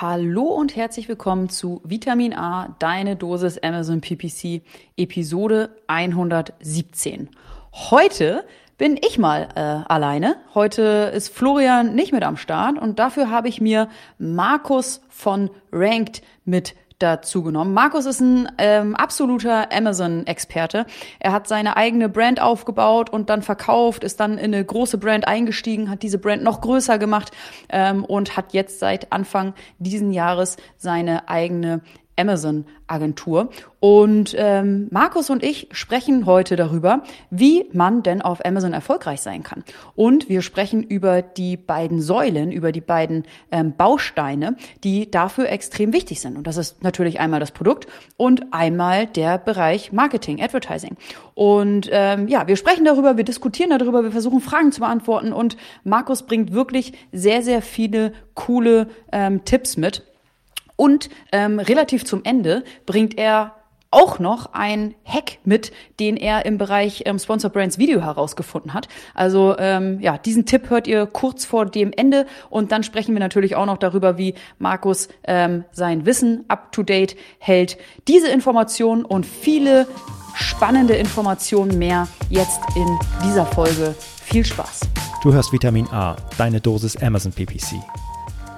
Hallo und herzlich willkommen zu Vitamin A, deine Dosis Amazon PPC, Episode 117. Heute bin ich mal äh, alleine. Heute ist Florian nicht mit am Start und dafür habe ich mir Markus von Ranked mit dazu genommen. Markus ist ein ähm, absoluter Amazon-Experte. Er hat seine eigene Brand aufgebaut und dann verkauft, ist dann in eine große Brand eingestiegen, hat diese Brand noch größer gemacht ähm, und hat jetzt seit Anfang diesen Jahres seine eigene Amazon-Agentur. Und ähm, Markus und ich sprechen heute darüber, wie man denn auf Amazon erfolgreich sein kann. Und wir sprechen über die beiden Säulen, über die beiden ähm, Bausteine, die dafür extrem wichtig sind. Und das ist natürlich einmal das Produkt und einmal der Bereich Marketing, Advertising. Und ähm, ja, wir sprechen darüber, wir diskutieren darüber, wir versuchen Fragen zu beantworten. Und Markus bringt wirklich sehr, sehr viele coole ähm, Tipps mit und ähm, relativ zum Ende bringt er auch noch ein Hack mit, den er im Bereich ähm, Sponsor Brands Video herausgefunden hat. Also ähm, ja, diesen Tipp hört ihr kurz vor dem Ende und dann sprechen wir natürlich auch noch darüber, wie Markus ähm, sein Wissen up to date hält. Diese Informationen und viele spannende Informationen mehr jetzt in dieser Folge. Viel Spaß. Du hörst Vitamin A, deine Dosis Amazon PPC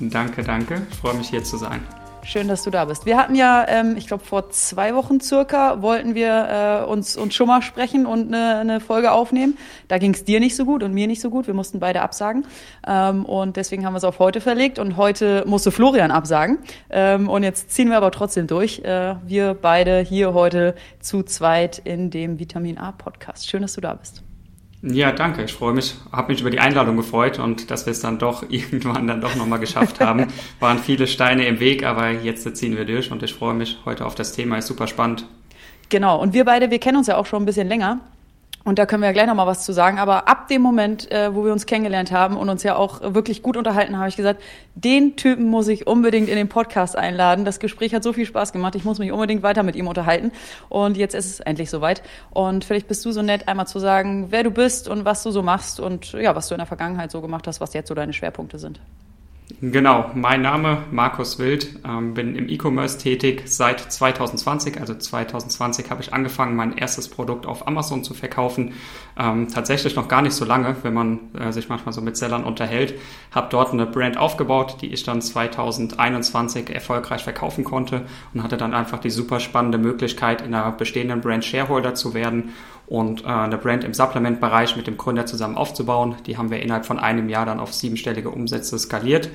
Danke, danke. Ich freue mich hier zu sein. Schön, dass du da bist. Wir hatten ja, ähm, ich glaube, vor zwei Wochen circa wollten wir äh, uns, uns schon mal sprechen und eine, eine Folge aufnehmen. Da ging es dir nicht so gut und mir nicht so gut. Wir mussten beide absagen. Ähm, und deswegen haben wir es auf heute verlegt. Und heute musste Florian absagen. Ähm, und jetzt ziehen wir aber trotzdem durch. Äh, wir beide hier heute zu zweit in dem Vitamin A Podcast. Schön, dass du da bist. Ja, danke. Ich freue mich, habe mich über die Einladung gefreut und dass wir es dann doch irgendwann dann doch nochmal geschafft haben. Waren viele Steine im Weg, aber jetzt ziehen wir durch und ich freue mich heute auf das Thema. Ist super spannend. Genau. Und wir beide, wir kennen uns ja auch schon ein bisschen länger. Und da können wir ja gleich nochmal was zu sagen. Aber ab dem Moment, äh, wo wir uns kennengelernt haben und uns ja auch wirklich gut unterhalten, habe ich gesagt, den Typen muss ich unbedingt in den Podcast einladen. Das Gespräch hat so viel Spaß gemacht. Ich muss mich unbedingt weiter mit ihm unterhalten. Und jetzt ist es endlich soweit. Und vielleicht bist du so nett, einmal zu sagen, wer du bist und was du so machst und ja, was du in der Vergangenheit so gemacht hast, was jetzt so deine Schwerpunkte sind. Genau, mein Name Markus Wild, ähm, bin im E-Commerce tätig seit 2020. Also 2020 habe ich angefangen, mein erstes Produkt auf Amazon zu verkaufen. Ähm, tatsächlich noch gar nicht so lange, wenn man äh, sich manchmal so mit Sellern unterhält. Habe dort eine Brand aufgebaut, die ich dann 2021 erfolgreich verkaufen konnte und hatte dann einfach die super spannende Möglichkeit, in einer bestehenden Brand Shareholder zu werden und äh, eine Brand im Supplement-Bereich mit dem Gründer zusammen aufzubauen. Die haben wir innerhalb von einem Jahr dann auf siebenstellige Umsätze skaliert.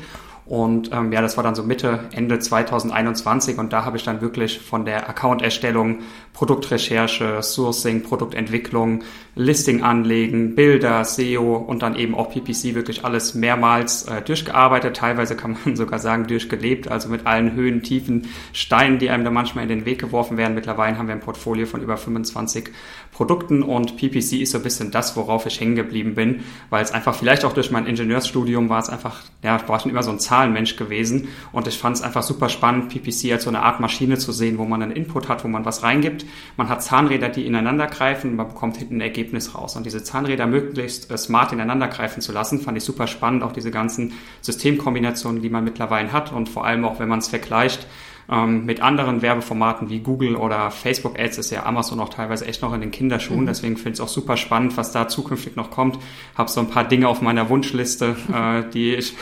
Und ähm, ja, das war dann so Mitte, Ende 2021 und da habe ich dann wirklich von der Account-Erstellung, Produktrecherche, Sourcing, Produktentwicklung, Listing anlegen, Bilder, SEO und dann eben auch PPC wirklich alles mehrmals äh, durchgearbeitet. Teilweise kann man sogar sagen durchgelebt, also mit allen Höhen, Tiefen, Steinen, die einem da manchmal in den Weg geworfen werden. Mittlerweile haben wir ein Portfolio von über 25 Produkten und PPC ist so ein bisschen das, worauf ich hängen geblieben bin, weil es einfach vielleicht auch durch mein Ingenieursstudium war es einfach, ja, war schon immer so ein Zahlenmensch gewesen und ich fand es einfach super spannend, PPC als so eine Art Maschine zu sehen, wo man einen Input hat, wo man was reingibt. Man hat Zahnräder, die ineinander greifen man bekommt hinten ein Ergebnis raus. Und diese Zahnräder möglichst äh, smart ineinander greifen zu lassen, fand ich super spannend, auch diese ganzen Systemkombinationen, die man mittlerweile hat und vor allem auch, wenn man es vergleicht, ähm, mit anderen Werbeformaten wie Google oder Facebook Ads ist ja Amazon auch teilweise echt noch in den Kinderschuhen. Mhm. Deswegen finde ich es auch super spannend, was da zukünftig noch kommt. Habe so ein paar Dinge auf meiner Wunschliste, äh, die ich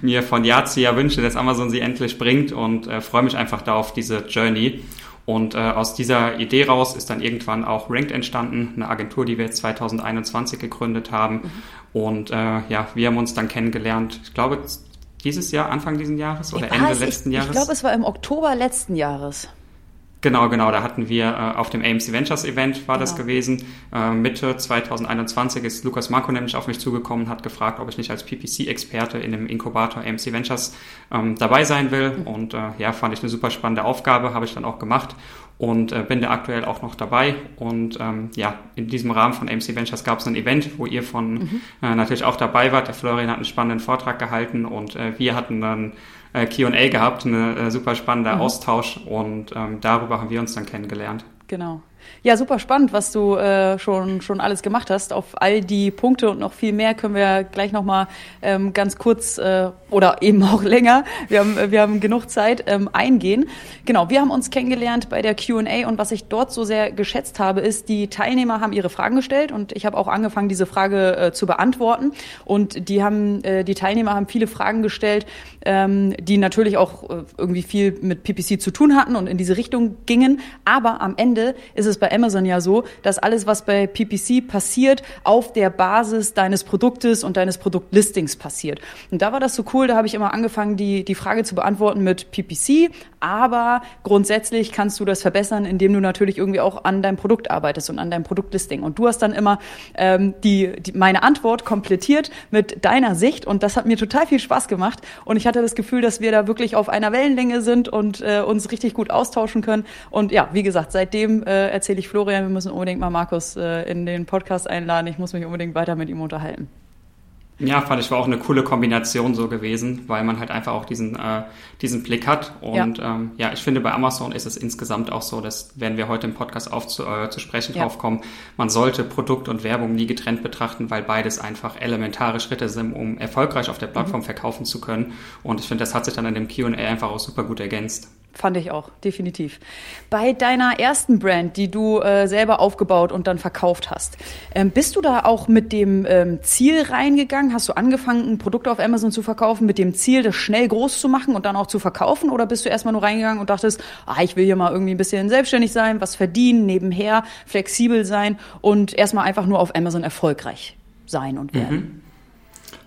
mir von Jahr zu Jahr wünsche, dass Amazon sie endlich bringt und äh, freue mich einfach da auf diese Journey. Und äh, aus dieser Idee raus ist dann irgendwann auch Ranked entstanden, eine Agentur, die wir jetzt 2021 gegründet haben. Mhm. Und äh, ja, wir haben uns dann kennengelernt, ich glaube dieses Jahr, Anfang dieses Jahres oder Ende letzten ich, Jahres? Ich glaube, es war im Oktober letzten Jahres. Genau, genau. Da hatten wir äh, auf dem AMC Ventures Event war genau. das gewesen. Äh, Mitte 2021 ist Lukas Marco nämlich auf mich zugekommen und hat gefragt, ob ich nicht als PPC-Experte in dem Inkubator AMC Ventures ähm, dabei sein will. Mhm. Und äh, ja, fand ich eine super spannende Aufgabe, habe ich dann auch gemacht und äh, bin da aktuell auch noch dabei. Und ähm, ja, in diesem Rahmen von AMC Ventures gab es ein Event, wo ihr von mhm. äh, natürlich auch dabei wart. Der Florian hat einen spannenden Vortrag gehalten und äh, wir hatten dann äh, QA gehabt, ein äh, super spannender mhm. Austausch und ähm, darüber haben wir uns dann kennengelernt. Genau. Ja, super spannend, was du äh, schon, schon alles gemacht hast. Auf all die Punkte und noch viel mehr können wir gleich nochmal ähm, ganz kurz äh, oder eben auch länger, wir haben, wir haben genug Zeit, ähm, eingehen. Genau, wir haben uns kennengelernt bei der Q&A und was ich dort so sehr geschätzt habe, ist, die Teilnehmer haben ihre Fragen gestellt und ich habe auch angefangen, diese Frage äh, zu beantworten. Und die haben, äh, die Teilnehmer haben viele Fragen gestellt, ähm, die natürlich auch äh, irgendwie viel mit PPC zu tun hatten und in diese Richtung gingen. Aber am Ende ist es bei Amazon ja so, dass alles, was bei PPC passiert, auf der Basis deines Produktes und deines Produktlistings passiert. Und da war das so cool, da habe ich immer angefangen, die, die Frage zu beantworten mit PPC, aber grundsätzlich kannst du das verbessern, indem du natürlich irgendwie auch an deinem Produkt arbeitest und an deinem Produktlisting. Und du hast dann immer ähm, die, die, meine Antwort komplettiert mit deiner Sicht und das hat mir total viel Spaß gemacht und ich hatte das Gefühl, dass wir da wirklich auf einer Wellenlänge sind und äh, uns richtig gut austauschen können. Und ja, wie gesagt, seitdem äh, erzähle ich Florian, wir müssen unbedingt mal Markus äh, in den Podcast einladen. Ich muss mich unbedingt weiter mit ihm unterhalten. Ja, fand ich war auch eine coole Kombination so gewesen, weil man halt einfach auch diesen, äh, diesen Blick hat. Und ja. Ähm, ja, ich finde, bei Amazon ist es insgesamt auch so, dass werden wir heute im Podcast auf zu, äh, zu sprechen ja. drauf kommen, man sollte Produkt und Werbung nie getrennt betrachten, weil beides einfach elementare Schritte sind, um erfolgreich auf der Plattform mhm. verkaufen zu können. Und ich finde, das hat sich dann in dem Q&A einfach auch super gut ergänzt. Fand ich auch, definitiv. Bei deiner ersten Brand, die du äh, selber aufgebaut und dann verkauft hast, ähm, bist du da auch mit dem ähm, Ziel reingegangen? Hast du angefangen, ein Produkt auf Amazon zu verkaufen, mit dem Ziel, das schnell groß zu machen und dann auch zu verkaufen? Oder bist du erstmal nur reingegangen und dachtest, ah, ich will hier mal irgendwie ein bisschen selbstständig sein, was verdienen, nebenher, flexibel sein und erstmal einfach nur auf Amazon erfolgreich sein und werden? Mhm.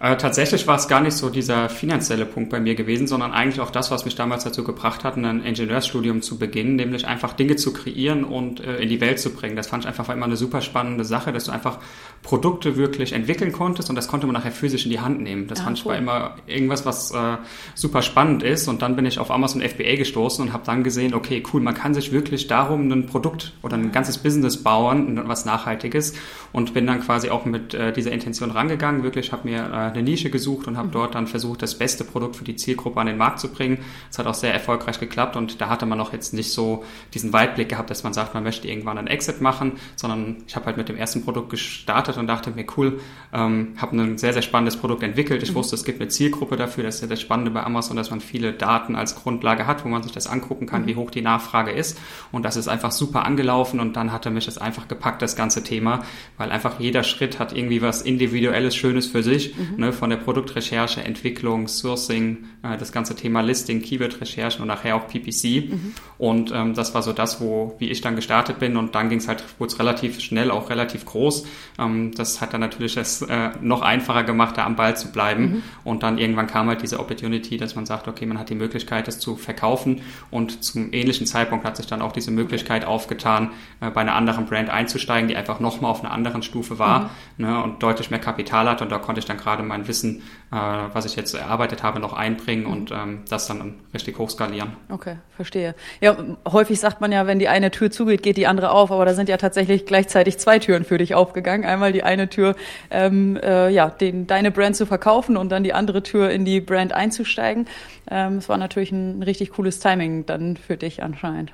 Äh, tatsächlich war es gar nicht so dieser finanzielle Punkt bei mir gewesen, sondern eigentlich auch das, was mich damals dazu gebracht hat, ein Ingenieursstudium zu beginnen, nämlich einfach Dinge zu kreieren und äh, in die Welt zu bringen. Das fand ich einfach immer eine super spannende Sache, dass du einfach Produkte wirklich entwickeln konntest und das konnte man nachher physisch in die Hand nehmen. Das ja, fand cool. ich war immer irgendwas, was äh, super spannend ist und dann bin ich auf Amazon FBA gestoßen und habe dann gesehen, okay, cool, man kann sich wirklich darum ein Produkt oder ein ganzes Business bauen, was Nachhaltiges und bin dann quasi auch mit äh, dieser Intention rangegangen, wirklich habe mir äh, eine Nische gesucht und habe mhm. dort dann versucht, das beste Produkt für die Zielgruppe an den Markt zu bringen. Es hat auch sehr erfolgreich geklappt und da hatte man auch jetzt nicht so diesen Weitblick gehabt, dass man sagt, man möchte irgendwann einen Exit machen, sondern ich habe halt mit dem ersten Produkt gestartet und dachte mir, cool, ähm, habe ein sehr, sehr spannendes Produkt entwickelt. Ich mhm. wusste, es gibt eine Zielgruppe dafür. Das ist ja das Spannende bei Amazon, dass man viele Daten als Grundlage hat, wo man sich das angucken kann, mhm. wie hoch die Nachfrage ist. Und das ist einfach super angelaufen und dann hatte mich das einfach gepackt, das ganze Thema, weil einfach jeder Schritt hat irgendwie was Individuelles, Schönes für sich. Mhm ne, von der Produktrecherche, Entwicklung, Sourcing, äh, das ganze Thema Listing, Keyword-Recherchen und nachher auch PPC. Mhm. Und ähm, das war so das, wo, wie ich dann gestartet bin und dann ging es halt, wurde es relativ schnell, auch relativ groß. Ähm, das hat dann natürlich es äh, noch einfacher gemacht, da am Ball zu bleiben. Mhm. Und dann irgendwann kam halt diese Opportunity, dass man sagt, okay, man hat die Möglichkeit, es zu verkaufen. Und zum ähnlichen Zeitpunkt hat sich dann auch diese Möglichkeit aufgetan, äh, bei einer anderen Brand einzusteigen, die einfach nochmal auf einer anderen Stufe war mhm. ne, und deutlich mehr Kapital hat. Und da konnte ich dann gerade mein Wissen, äh, was ich jetzt erarbeitet habe, noch einbringen mhm. und ähm, das dann richtig hochskalieren. Okay, verstehe. Ja, häufig sagt man ja, wenn die eine Tür zugeht, geht die andere auf, aber da sind ja tatsächlich gleichzeitig zwei Türen für dich aufgegangen. Einmal die eine Tür, ähm, äh, ja, den, deine Brand zu verkaufen und dann die andere Tür in die Brand einzusteigen. Ähm, es war natürlich ein richtig cooles Timing dann für dich anscheinend.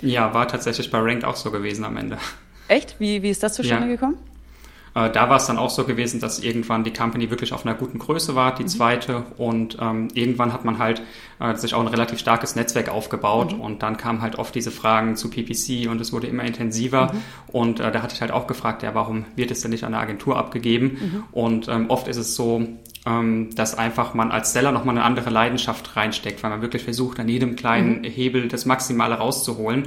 Ja, war tatsächlich bei Ranked auch so gewesen am Ende. Echt? Wie, wie ist das zustande ja. gekommen? Äh, da war es dann auch so gewesen, dass irgendwann die Company wirklich auf einer guten Größe war, die mhm. zweite. Und ähm, irgendwann hat man halt äh, sich auch ein relativ starkes Netzwerk aufgebaut. Mhm. Und dann kamen halt oft diese Fragen zu PPC und es wurde immer intensiver. Mhm. Und äh, da hatte ich halt auch gefragt, ja, warum wird es denn nicht an eine Agentur abgegeben? Mhm. Und ähm, oft ist es so, ähm, dass einfach man als Seller nochmal eine andere Leidenschaft reinsteckt, weil man wirklich versucht, an jedem kleinen mhm. Hebel das Maximale rauszuholen.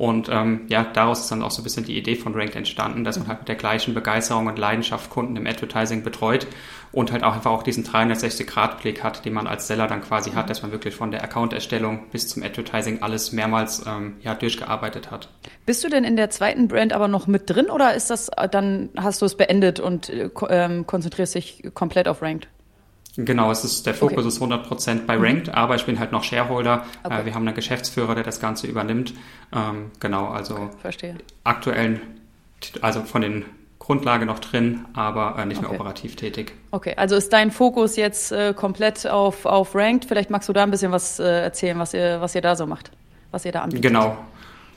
Und ähm, ja, daraus ist dann auch so ein bisschen die Idee von Ranked entstanden, dass man halt mit der gleichen Begeisterung und Leidenschaft Kunden im Advertising betreut und halt auch einfach auch diesen 360-Grad-Blick hat, den man als Seller dann quasi hat, dass man wirklich von der Account-Erstellung bis zum Advertising alles mehrmals ähm, ja, durchgearbeitet hat. Bist du denn in der zweiten Brand aber noch mit drin oder ist das äh, dann hast du es beendet und äh, ähm, konzentrierst dich komplett auf Ranked? Genau, es ist, der Fokus okay. ist 100% bei Ranked, mhm. aber ich bin halt noch Shareholder. Okay. Äh, wir haben einen Geschäftsführer, der das Ganze übernimmt. Ähm, genau, also okay, Verstehe. aktuell, also von den Grundlage noch drin, aber äh, nicht okay. mehr operativ tätig. Okay, also ist dein Fokus jetzt äh, komplett auf, auf Ranked? Vielleicht magst du da ein bisschen was äh, erzählen, was ihr, was ihr da so macht, was ihr da anbietet. Genau.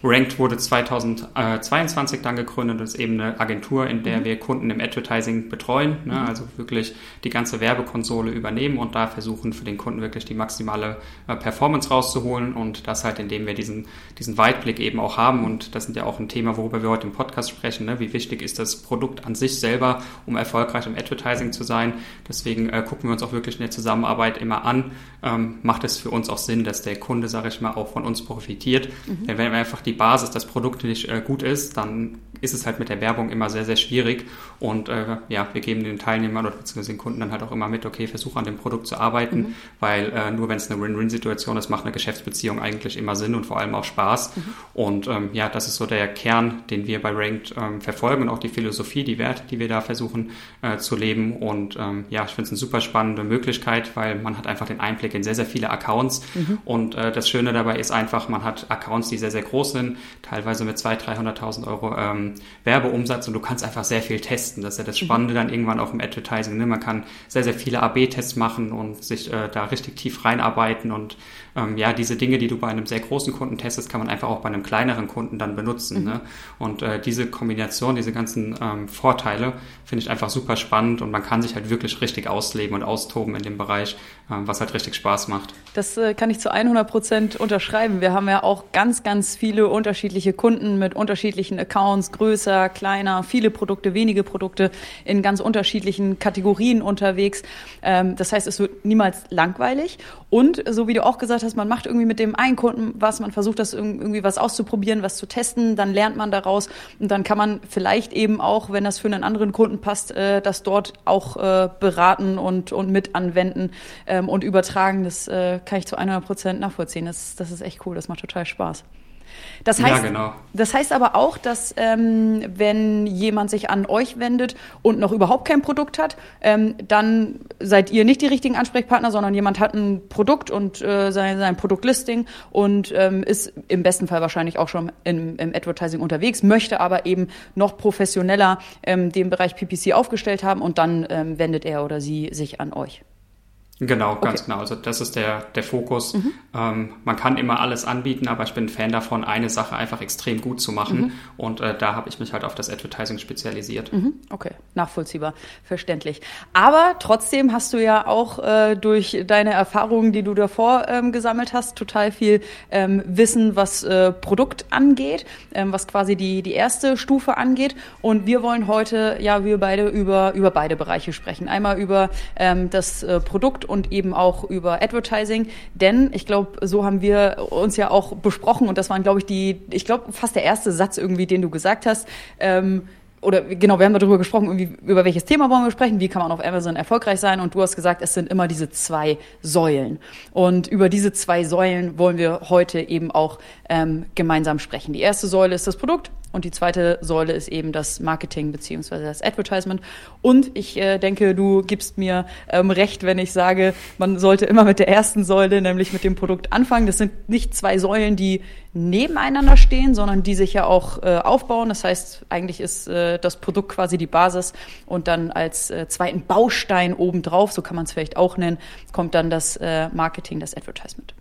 Ranked wurde 2022 dann gegründet und ist eben eine Agentur, in der mhm. wir Kunden im Advertising betreuen, ne? Mhm. also wirklich die ganze Werbekonsole übernehmen und da versuchen für den Kunden wirklich die maximale äh, Performance rauszuholen und das halt, indem wir diesen, diesen Weitblick eben auch haben und das sind ja auch ein Thema, worüber wir heute im Podcast sprechen, ne? wie wichtig ist das Produkt an sich selber, um erfolgreich im Advertising zu sein. Deswegen äh, gucken wir uns auch wirklich in der Zusammenarbeit immer an, ähm, macht es für uns auch Sinn, dass der Kunde, sage ich mal, auch von uns profitiert. Mhm. Denn wenn wir einfach die die Basis, das Produkt nicht äh, gut ist, dann ist es halt mit der Werbung immer sehr, sehr schwierig. Und äh, ja, wir geben den Teilnehmern oder beziehungsweise den Kunden dann halt auch immer mit, okay, versuch an dem Produkt zu arbeiten, mhm. weil äh, nur wenn es eine Win-Win-Situation ist, macht eine Geschäftsbeziehung eigentlich immer Sinn und vor allem auch Spaß. Mhm. Und ähm, ja, das ist so der Kern, den wir bei Ranked ähm, verfolgen und auch die Philosophie, die Werte, die wir da versuchen äh, zu leben. Und ähm, ja, ich finde es eine super spannende Möglichkeit, weil man hat einfach den Einblick in sehr, sehr viele Accounts. Mhm. Und äh, das Schöne dabei ist einfach, man hat Accounts, die sehr, sehr groß sind sind, teilweise mit 200.000, 300.000 Euro ähm, Werbeumsatz und du kannst einfach sehr viel testen. Das ist ja das mhm. Spannende mhm. dann irgendwann auch im Advertising. Ne? Man kann sehr, sehr viele AB-Tests machen und sich äh, da richtig tief reinarbeiten und ähm, ja, diese Dinge, die du bei einem sehr großen Kunden testest, kann man einfach auch bei einem kleineren Kunden dann benutzen. Mhm. Ne? Und äh, diese Kombination, diese ganzen ähm, Vorteile finde ich einfach super spannend und man kann sich halt wirklich richtig ausleben und austoben in dem Bereich, was halt richtig Spaß macht. Das äh, kann ich zu 100 Prozent unterschreiben. Wir haben ja auch ganz, ganz viele unterschiedliche Kunden mit unterschiedlichen Accounts, größer, kleiner, viele Produkte, wenige Produkte in ganz unterschiedlichen Kategorien unterwegs. Ähm, das heißt, es wird niemals langweilig. Und so wie du auch gesagt hast, man macht irgendwie mit dem einen Kunden was, man versucht das irgendwie was auszuprobieren, was zu testen, dann lernt man daraus und dann kann man vielleicht eben auch, wenn das für einen anderen Kunden passt, äh, das dort auch äh, beraten und, und mit anwenden ähm, und übertragen. Das äh, kann ich zu 100 Prozent nachvollziehen. Das, das ist echt cool, das macht total Spaß. Das heißt, ja, genau. das heißt aber auch, dass ähm, wenn jemand sich an euch wendet und noch überhaupt kein Produkt hat, ähm, dann seid ihr nicht die richtigen Ansprechpartner, sondern jemand hat ein Produkt und äh, sein, sein Produktlisting und ähm, ist im besten Fall wahrscheinlich auch schon im, im Advertising unterwegs, möchte aber eben noch professioneller ähm, den Bereich PPC aufgestellt haben und dann ähm, wendet er oder sie sich an euch. Genau, ganz okay. genau. Also das ist der, der Fokus. Mhm. Ähm, man kann immer alles anbieten, aber ich bin Fan davon, eine Sache einfach extrem gut zu machen. Mhm. Und äh, da habe ich mich halt auf das Advertising spezialisiert. Mhm. Okay, nachvollziehbar, verständlich. Aber trotzdem hast du ja auch äh, durch deine Erfahrungen, die du davor ähm, gesammelt hast, total viel ähm, Wissen, was äh, Produkt angeht, ähm, was quasi die, die erste Stufe angeht. Und wir wollen heute, ja, wir beide über, über beide Bereiche sprechen. Einmal über ähm, das äh, Produkt und eben auch über Advertising. Denn ich glaube, so haben wir uns ja auch besprochen und das waren, glaube ich, die, ich glaube, fast der erste Satz irgendwie, den du gesagt hast. Ähm, oder genau, wir haben darüber gesprochen, über welches Thema wollen wir sprechen, wie kann man auf Amazon erfolgreich sein und du hast gesagt, es sind immer diese zwei Säulen. Und über diese zwei Säulen wollen wir heute eben auch ähm, gemeinsam sprechen. Die erste Säule ist das Produkt, und die zweite Säule ist eben das Marketing beziehungsweise das Advertisement. Und ich äh, denke, du gibst mir ähm, recht, wenn ich sage, man sollte immer mit der ersten Säule, nämlich mit dem Produkt anfangen. Das sind nicht zwei Säulen, die nebeneinander stehen, sondern die sich ja auch äh, aufbauen. Das heißt, eigentlich ist äh, das Produkt quasi die Basis und dann als äh, zweiten Baustein obendrauf, so kann man es vielleicht auch nennen, kommt dann das äh, Marketing, das Advertisement.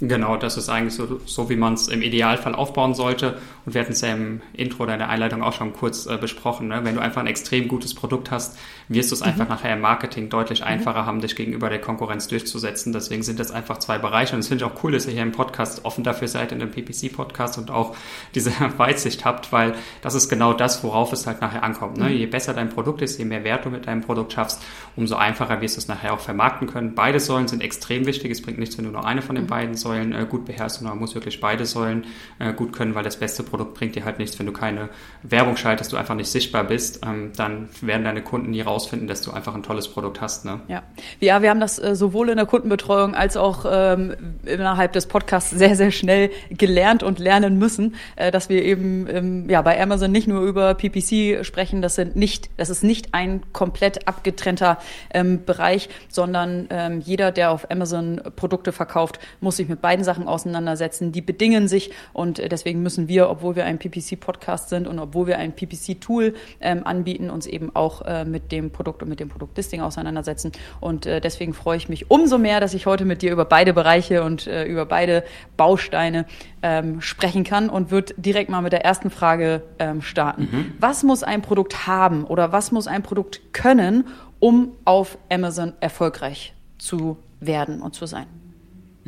Genau, das ist eigentlich so, so wie man es im Idealfall aufbauen sollte. Und wir hatten es ja im Intro oder in der Einleitung auch schon kurz äh, besprochen. Ne? Wenn du einfach ein extrem gutes Produkt hast, wirst du es mhm. einfach nachher im Marketing deutlich mhm. einfacher haben, dich gegenüber der Konkurrenz durchzusetzen. Deswegen sind das einfach zwei Bereiche. Und es finde ich auch cool, dass ihr hier im Podcast offen dafür seid, in dem PPC-Podcast und auch diese Weitsicht habt, weil das ist genau das, worauf es halt nachher ankommt. Ne? Mhm. Je besser dein Produkt ist, je mehr Wert du mit deinem Produkt schaffst, umso einfacher wirst du es nachher auch vermarkten können. Beide Säulen sind extrem wichtig. Es bringt nichts, wenn du nur eine von den mhm. beiden Säulen Säulen äh, gut beherrschen, man muss wirklich beide Säulen äh, gut können, weil das beste Produkt bringt dir halt nichts, wenn du keine Werbung schaltest, du einfach nicht sichtbar bist, ähm, dann werden deine Kunden nie rausfinden, dass du einfach ein tolles Produkt hast. Ne? Ja. ja, wir haben das äh, sowohl in der Kundenbetreuung als auch ähm, innerhalb des Podcasts sehr, sehr schnell gelernt und lernen müssen, dass wir eben ähm, ja, bei Amazon nicht nur über PPC sprechen, das, sind nicht, das ist nicht ein komplett abgetrennter Bereich, sondern jeder, der auf Amazon Produkte verkauft, muss sich mit mit beiden Sachen auseinandersetzen. Die bedingen sich und äh, deswegen müssen wir, obwohl wir ein PPC-Podcast sind und obwohl wir ein PPC-Tool ähm, anbieten, uns eben auch äh, mit dem Produkt und mit dem Produktlisting auseinandersetzen. Und äh, deswegen freue ich mich umso mehr, dass ich heute mit dir über beide Bereiche und äh, über beide Bausteine ähm, sprechen kann und wird direkt mal mit der ersten Frage ähm, starten. Mhm. Was muss ein Produkt haben oder was muss ein Produkt können, um auf Amazon erfolgreich zu werden und zu sein?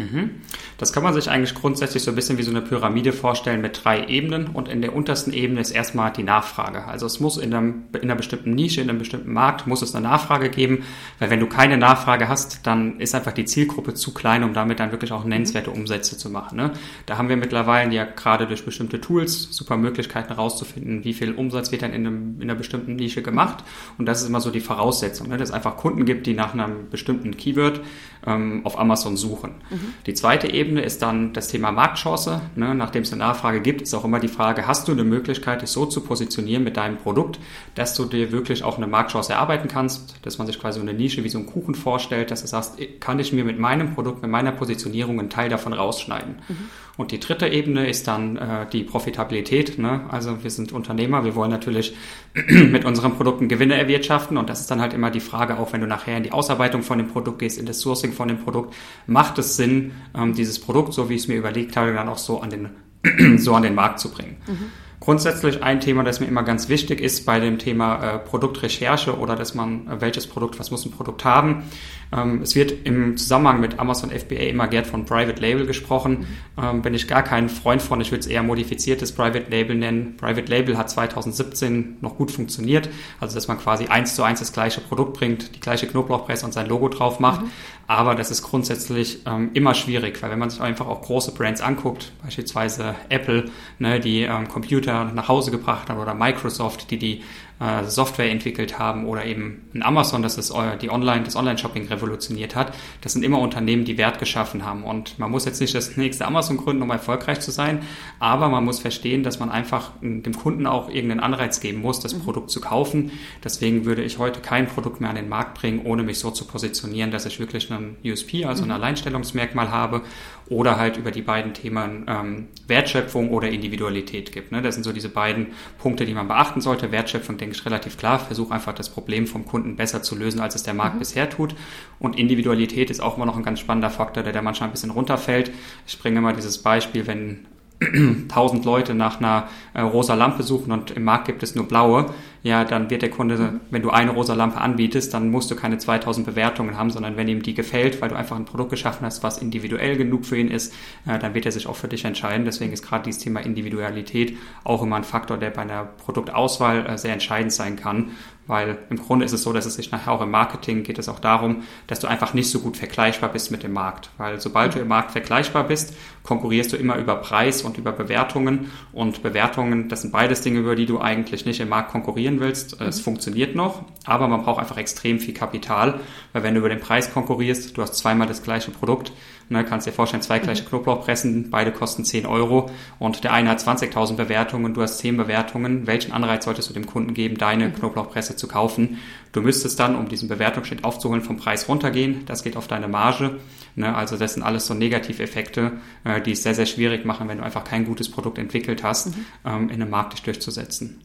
Mhm. Das kann man sich eigentlich grundsätzlich so ein bisschen wie so eine Pyramide vorstellen mit drei Ebenen und in der untersten Ebene ist erstmal die Nachfrage. Also es muss in, einem, in einer bestimmten Nische, in einem bestimmten Markt, muss es eine Nachfrage geben, weil wenn du keine Nachfrage hast, dann ist einfach die Zielgruppe zu klein, um damit dann wirklich auch nennenswerte Umsätze zu machen. Ne? Da haben wir mittlerweile ja gerade durch bestimmte Tools super Möglichkeiten herauszufinden, wie viel Umsatz wird dann in, einem, in einer bestimmten Nische gemacht und das ist immer so die Voraussetzung, ne? dass es einfach Kunden gibt, die nach einem bestimmten Keyword ähm, auf Amazon suchen. Mhm. Die zweite Ebene ist dann das Thema Marktchance. Ne? Nachdem es eine Nachfrage gibt, ist auch immer die Frage, hast du eine Möglichkeit, dich so zu positionieren mit deinem Produkt, dass du dir wirklich auch eine Marktchance erarbeiten kannst, dass man sich quasi so eine Nische wie so einen Kuchen vorstellt, dass du sagst, kann ich mir mit meinem Produkt, mit meiner Positionierung einen Teil davon rausschneiden. Mhm. Und die dritte Ebene ist dann äh, die Profitabilität. Ne? Also wir sind Unternehmer, wir wollen natürlich mit unseren Produkten Gewinne erwirtschaften und das ist dann halt immer die Frage, auch wenn du nachher in die Ausarbeitung von dem Produkt gehst, in das Sourcing von dem Produkt, macht es Sinn, ähm, dieses Produkt, so wie ich es mir überlegt habe, dann auch so an den, so an den Markt zu bringen. Mhm. Grundsätzlich ein Thema, das mir immer ganz wichtig ist bei dem Thema äh, Produktrecherche oder dass man, äh, welches Produkt, was muss ein Produkt haben, ähm, es wird im Zusammenhang mit Amazon FBA immer gern von Private Label gesprochen. Ähm, bin ich gar kein Freund von. Ich würde es eher modifiziertes Private Label nennen. Private Label hat 2017 noch gut funktioniert. Also, dass man quasi eins zu eins das gleiche Produkt bringt, die gleiche Knoblauchpresse und sein Logo drauf macht. Mhm. Aber das ist grundsätzlich ähm, immer schwierig, weil wenn man sich einfach auch große Brands anguckt, beispielsweise Apple, ne, die ähm, Computer nach Hause gebracht hat oder Microsoft, die die äh, Software entwickelt haben oder eben ein Amazon, das ist die Online, das Online-Shopping revolutioniert hat. Das sind immer Unternehmen, die Wert geschaffen haben. Und man muss jetzt nicht das nächste Amazon gründen, um erfolgreich zu sein, aber man muss verstehen, dass man einfach dem Kunden auch irgendeinen Anreiz geben muss, das mhm. Produkt zu kaufen. Deswegen würde ich heute kein Produkt mehr an den Markt bringen, ohne mich so zu positionieren, dass ich wirklich einen USP, also ein mhm. Alleinstellungsmerkmal habe oder halt über die beiden Themen ähm, Wertschöpfung oder Individualität gibt. Ne? Das sind so diese beiden Punkte, die man beachten sollte. Wertschöpfung, denke ich, relativ klar. Versuch einfach das Problem vom Kunden besser zu lösen, als es der Markt mhm. bisher tut. Und Individualität ist auch immer noch ein ganz spannender Faktor, der da manchmal ein bisschen runterfällt. Ich bringe immer dieses Beispiel, wenn tausend Leute nach einer äh, rosa Lampe suchen und im Markt gibt es nur blaue, ja, dann wird der Kunde, wenn du eine rosa Lampe anbietest, dann musst du keine 2000 Bewertungen haben, sondern wenn ihm die gefällt, weil du einfach ein Produkt geschaffen hast, was individuell genug für ihn ist, äh, dann wird er sich auch für dich entscheiden. Deswegen ist gerade dieses Thema Individualität auch immer ein Faktor, der bei einer Produktauswahl äh, sehr entscheidend sein kann, weil im Grunde ist es so, dass es sich nachher auch im Marketing geht es auch darum, dass du einfach nicht so gut vergleichbar bist mit dem Markt, weil sobald du im Markt vergleichbar bist, konkurrierst du immer über Preis und über Bewertungen und Bewertungen, das sind beides Dinge, über die du eigentlich nicht im Markt konkurrieren willst. Es mhm. funktioniert noch, aber man braucht einfach extrem viel Kapital, weil wenn du über den Preis konkurrierst, du hast zweimal das gleiche Produkt, Ne, kannst dir vorstellen, zwei gleiche mhm. Knoblauchpressen, beide kosten 10 Euro und der eine hat 20.000 Bewertungen, du hast 10 Bewertungen. Welchen Anreiz solltest du dem Kunden geben, deine mhm. Knoblauchpresse zu kaufen? Du müsstest dann, um diesen Bewertungsschnitt aufzuholen, vom Preis runtergehen. Das geht auf deine Marge. Ne, also das sind alles so Negativeffekte, äh, die es sehr, sehr schwierig machen, wenn du einfach kein gutes Produkt entwickelt hast, mhm. ähm, in einem Markt dich durchzusetzen.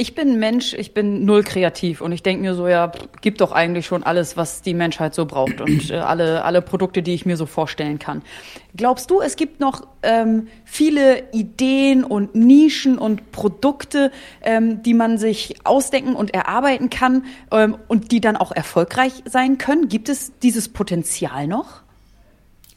Ich bin Mensch, ich bin null kreativ und ich denke mir so, ja, gibt doch eigentlich schon alles, was die Menschheit so braucht und äh, alle, alle Produkte, die ich mir so vorstellen kann. Glaubst du, es gibt noch ähm, viele Ideen und Nischen und Produkte, ähm, die man sich ausdenken und erarbeiten kann ähm, und die dann auch erfolgreich sein können? Gibt es dieses Potenzial noch?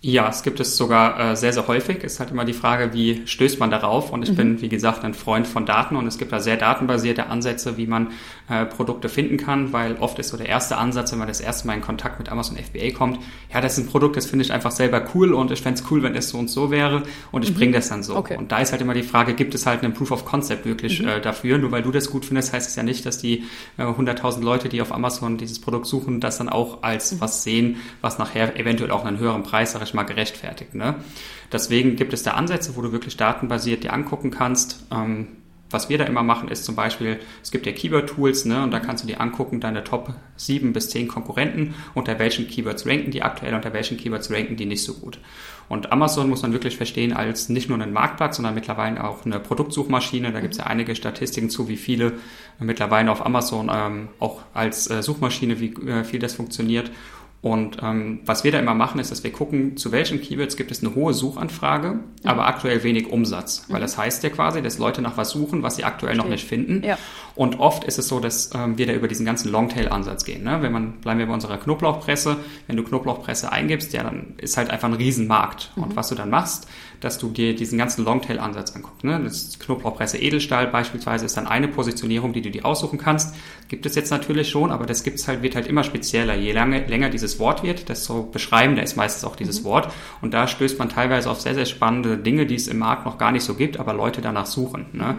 Ja, es gibt es sogar äh, sehr, sehr häufig. Es ist halt immer die Frage, wie stößt man darauf? Und ich mhm. bin, wie gesagt, ein Freund von Daten und es gibt da sehr datenbasierte Ansätze, wie man äh, Produkte finden kann, weil oft ist so der erste Ansatz, wenn man das erste Mal in Kontakt mit Amazon FBA kommt, ja, das ist ein Produkt, das finde ich einfach selber cool und ich fände es cool, wenn es so und so wäre und ich mhm. bringe das dann so. Okay. Und da ist halt immer die Frage, gibt es halt einen Proof of Concept wirklich mhm. äh, dafür? Nur weil du das gut findest, heißt es ja nicht, dass die äh, 100.000 Leute, die auf Amazon dieses Produkt suchen, das dann auch als mhm. was sehen, was nachher eventuell auch einen höheren Preis, sag ich mal, gerechtfertigt. Ne? Deswegen gibt es da Ansätze, wo du wirklich datenbasiert dir angucken kannst, ähm, was wir da immer machen, ist zum Beispiel, es gibt ja Keyword-Tools, ne, und da kannst du dir angucken, deine Top 7 bis 10 Konkurrenten, unter welchen Keywords ranken die aktuell, unter welchen Keywords ranken die nicht so gut. Und Amazon muss man wirklich verstehen als nicht nur einen Marktplatz, sondern mittlerweile auch eine Produktsuchmaschine. Da gibt es ja einige Statistiken zu, wie viele mittlerweile auf Amazon ähm, auch als äh, Suchmaschine, wie äh, viel das funktioniert. Und ähm, was wir da immer machen, ist, dass wir gucken, zu welchen Keywords gibt es eine hohe Suchanfrage, mhm. aber aktuell wenig Umsatz. Weil das heißt ja quasi, dass Leute nach was suchen, was sie aktuell Verstehe. noch nicht finden. Ja. Und oft ist es so, dass ähm, wir da über diesen ganzen Longtail-Ansatz gehen. Ne? Wenn man, bleiben wir bei unserer Knoblauchpresse, wenn du Knoblauchpresse eingibst, ja, dann ist halt einfach ein Riesenmarkt. Mhm. Und was du dann machst, dass du dir diesen ganzen Longtail-Ansatz anguckst. Ne? Das Knoblauchpresse Edelstahl beispielsweise ist dann eine Positionierung, die du dir aussuchen kannst. Gibt es jetzt natürlich schon, aber das gibt's halt, wird halt immer spezieller. Je lange, länger dieses Wort wird, desto beschreibender ist meistens auch dieses mhm. Wort. Und da stößt man teilweise auf sehr, sehr spannende Dinge, die es im Markt noch gar nicht so gibt, aber Leute danach suchen. Ne?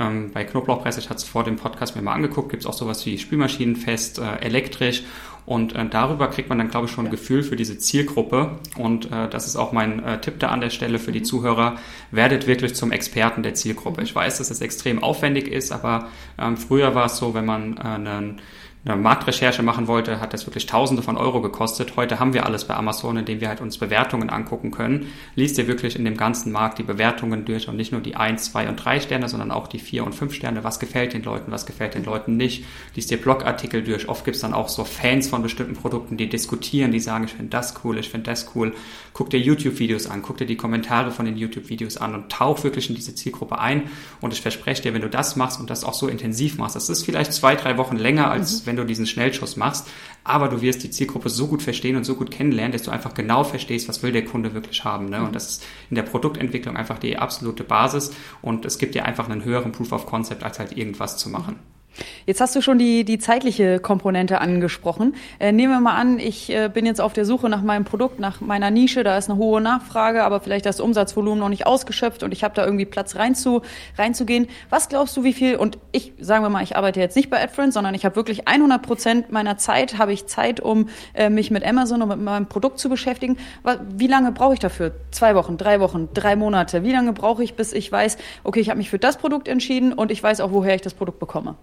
Ähm, bei Knoblauchpresse, ich hatte es vor dem Podcast mir mal angeguckt, gibt es auch sowas wie Spülmaschinenfest, äh, elektrisch und äh, darüber kriegt man dann, glaube ich, schon ein Gefühl für diese Zielgruppe. Und äh, das ist auch mein äh, Tipp da an der Stelle für die mhm. Zuhörer. Werdet wirklich zum Experten der Zielgruppe. Ich weiß, dass es extrem aufwendig ist, aber ähm, früher war es so, wenn man äh, einen eine Marktrecherche machen wollte, hat das wirklich Tausende von Euro gekostet. Heute haben wir alles bei Amazon, indem wir halt uns Bewertungen angucken können. Liest ihr wirklich in dem ganzen Markt die Bewertungen durch und nicht nur die 1, 2 und 3 Sterne, sondern auch die 4 und 5 Sterne. Was gefällt den Leuten, was gefällt den Leuten nicht. Liest ihr Blogartikel durch. Oft gibt's dann auch so Fans von bestimmten Produkten, die diskutieren, die sagen, ich finde das cool, ich finde das cool. Guck dir YouTube-Videos an, guck dir die Kommentare von den YouTube-Videos an und tauch wirklich in diese Zielgruppe ein. Und ich verspreche dir, wenn du das machst und das auch so intensiv machst, das ist vielleicht zwei, drei Wochen länger als mhm wenn du diesen Schnellschuss machst. Aber du wirst die Zielgruppe so gut verstehen und so gut kennenlernen, dass du einfach genau verstehst, was will der Kunde wirklich haben. Ne? Und das ist in der Produktentwicklung einfach die absolute Basis und es gibt dir einfach einen höheren Proof of Concept, als halt irgendwas zu machen. Jetzt hast du schon die, die zeitliche Komponente angesprochen. Äh, nehmen wir mal an, ich äh, bin jetzt auf der Suche nach meinem Produkt, nach meiner Nische, da ist eine hohe Nachfrage, aber vielleicht das Umsatzvolumen noch nicht ausgeschöpft und ich habe da irgendwie Platz rein zu, reinzugehen. Was glaubst du, wie viel, und ich, sagen wir mal, ich arbeite jetzt nicht bei AdFriends, sondern ich habe wirklich 100 Prozent meiner Zeit, habe ich Zeit, um äh, mich mit Amazon und mit meinem Produkt zu beschäftigen. Wie lange brauche ich dafür? Zwei Wochen, drei Wochen, drei Monate? Wie lange brauche ich, bis ich weiß, okay, ich habe mich für das Produkt entschieden und ich weiß auch, woher ich das Produkt bekomme?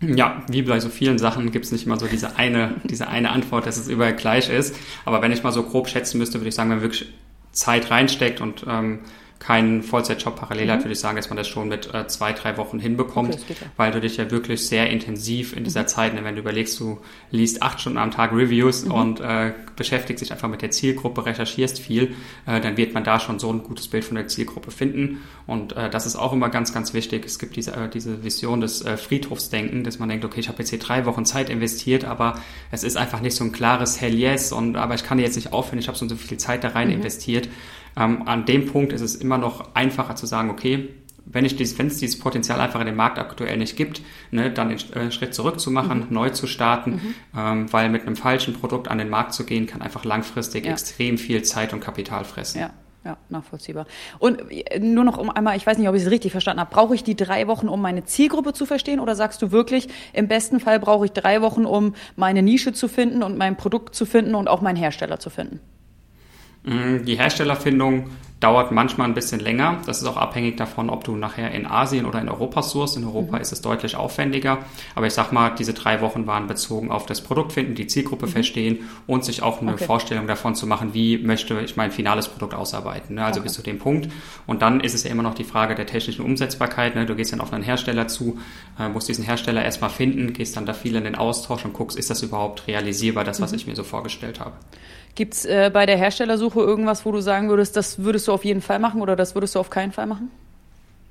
Ja, wie bei so vielen Sachen gibt es nicht mal so diese eine, diese eine Antwort, dass es überall gleich ist. Aber wenn ich mal so grob schätzen müsste, würde ich sagen, wenn man wirklich Zeit reinsteckt und ähm, keinen Vollzeitjob parallel mhm. hat, würde ich sagen, dass man das schon mit äh, zwei, drei Wochen hinbekommt, okay, ja. weil du dich ja wirklich sehr intensiv in dieser mhm. Zeit, ne, wenn du überlegst, du liest acht Stunden am Tag Reviews mhm. und äh, beschäftigst dich einfach mit der Zielgruppe, recherchierst viel, äh, dann wird man da schon so ein gutes Bild von der Zielgruppe finden und äh, das ist auch immer ganz, ganz wichtig. Es gibt diese, äh, diese Vision des äh, Friedhofsdenken, dass man denkt, okay, ich habe jetzt hier drei Wochen Zeit investiert, aber es ist einfach nicht so ein klares Hell yes und aber ich kann jetzt nicht aufhören, ich habe so, so viel Zeit da rein mhm. investiert. Ähm, an dem Punkt ist es immer noch einfacher zu sagen, okay, wenn, ich dies, wenn es dieses Potenzial einfach in dem Markt aktuell nicht gibt, ne, dann den äh, Schritt zurück zu machen, mhm. neu zu starten, mhm. ähm, weil mit einem falschen Produkt an den Markt zu gehen, kann einfach langfristig ja. extrem viel Zeit und Kapital fressen. Ja. Ja, nachvollziehbar. Und äh, nur noch um einmal, ich weiß nicht, ob ich es richtig verstanden habe, brauche ich die drei Wochen, um meine Zielgruppe zu verstehen? Oder sagst du wirklich, im besten Fall brauche ich drei Wochen, um meine Nische zu finden und mein Produkt zu finden und auch meinen Hersteller zu finden? Mm, die Herstellerfindung Dauert manchmal ein bisschen länger. Das ist auch abhängig davon, ob du nachher in Asien oder in Europa sourst. In Europa mhm. ist es deutlich aufwendiger. Aber ich sag mal, diese drei Wochen waren bezogen auf das Produkt finden, die Zielgruppe mhm. verstehen und sich auch eine okay. Vorstellung davon zu machen, wie möchte ich mein finales Produkt ausarbeiten. Ne? Also okay. bis zu dem Punkt. Und dann ist es ja immer noch die Frage der technischen Umsetzbarkeit. Ne? Du gehst dann auf einen Hersteller zu, äh, musst diesen Hersteller erstmal finden, gehst dann da viel in den Austausch und guckst, ist das überhaupt realisierbar, das, was mhm. ich mir so vorgestellt habe. Gibt es äh, bei der Herstellersuche irgendwas, wo du sagen würdest, das würdest du auf jeden Fall machen oder das würdest du auf keinen Fall machen?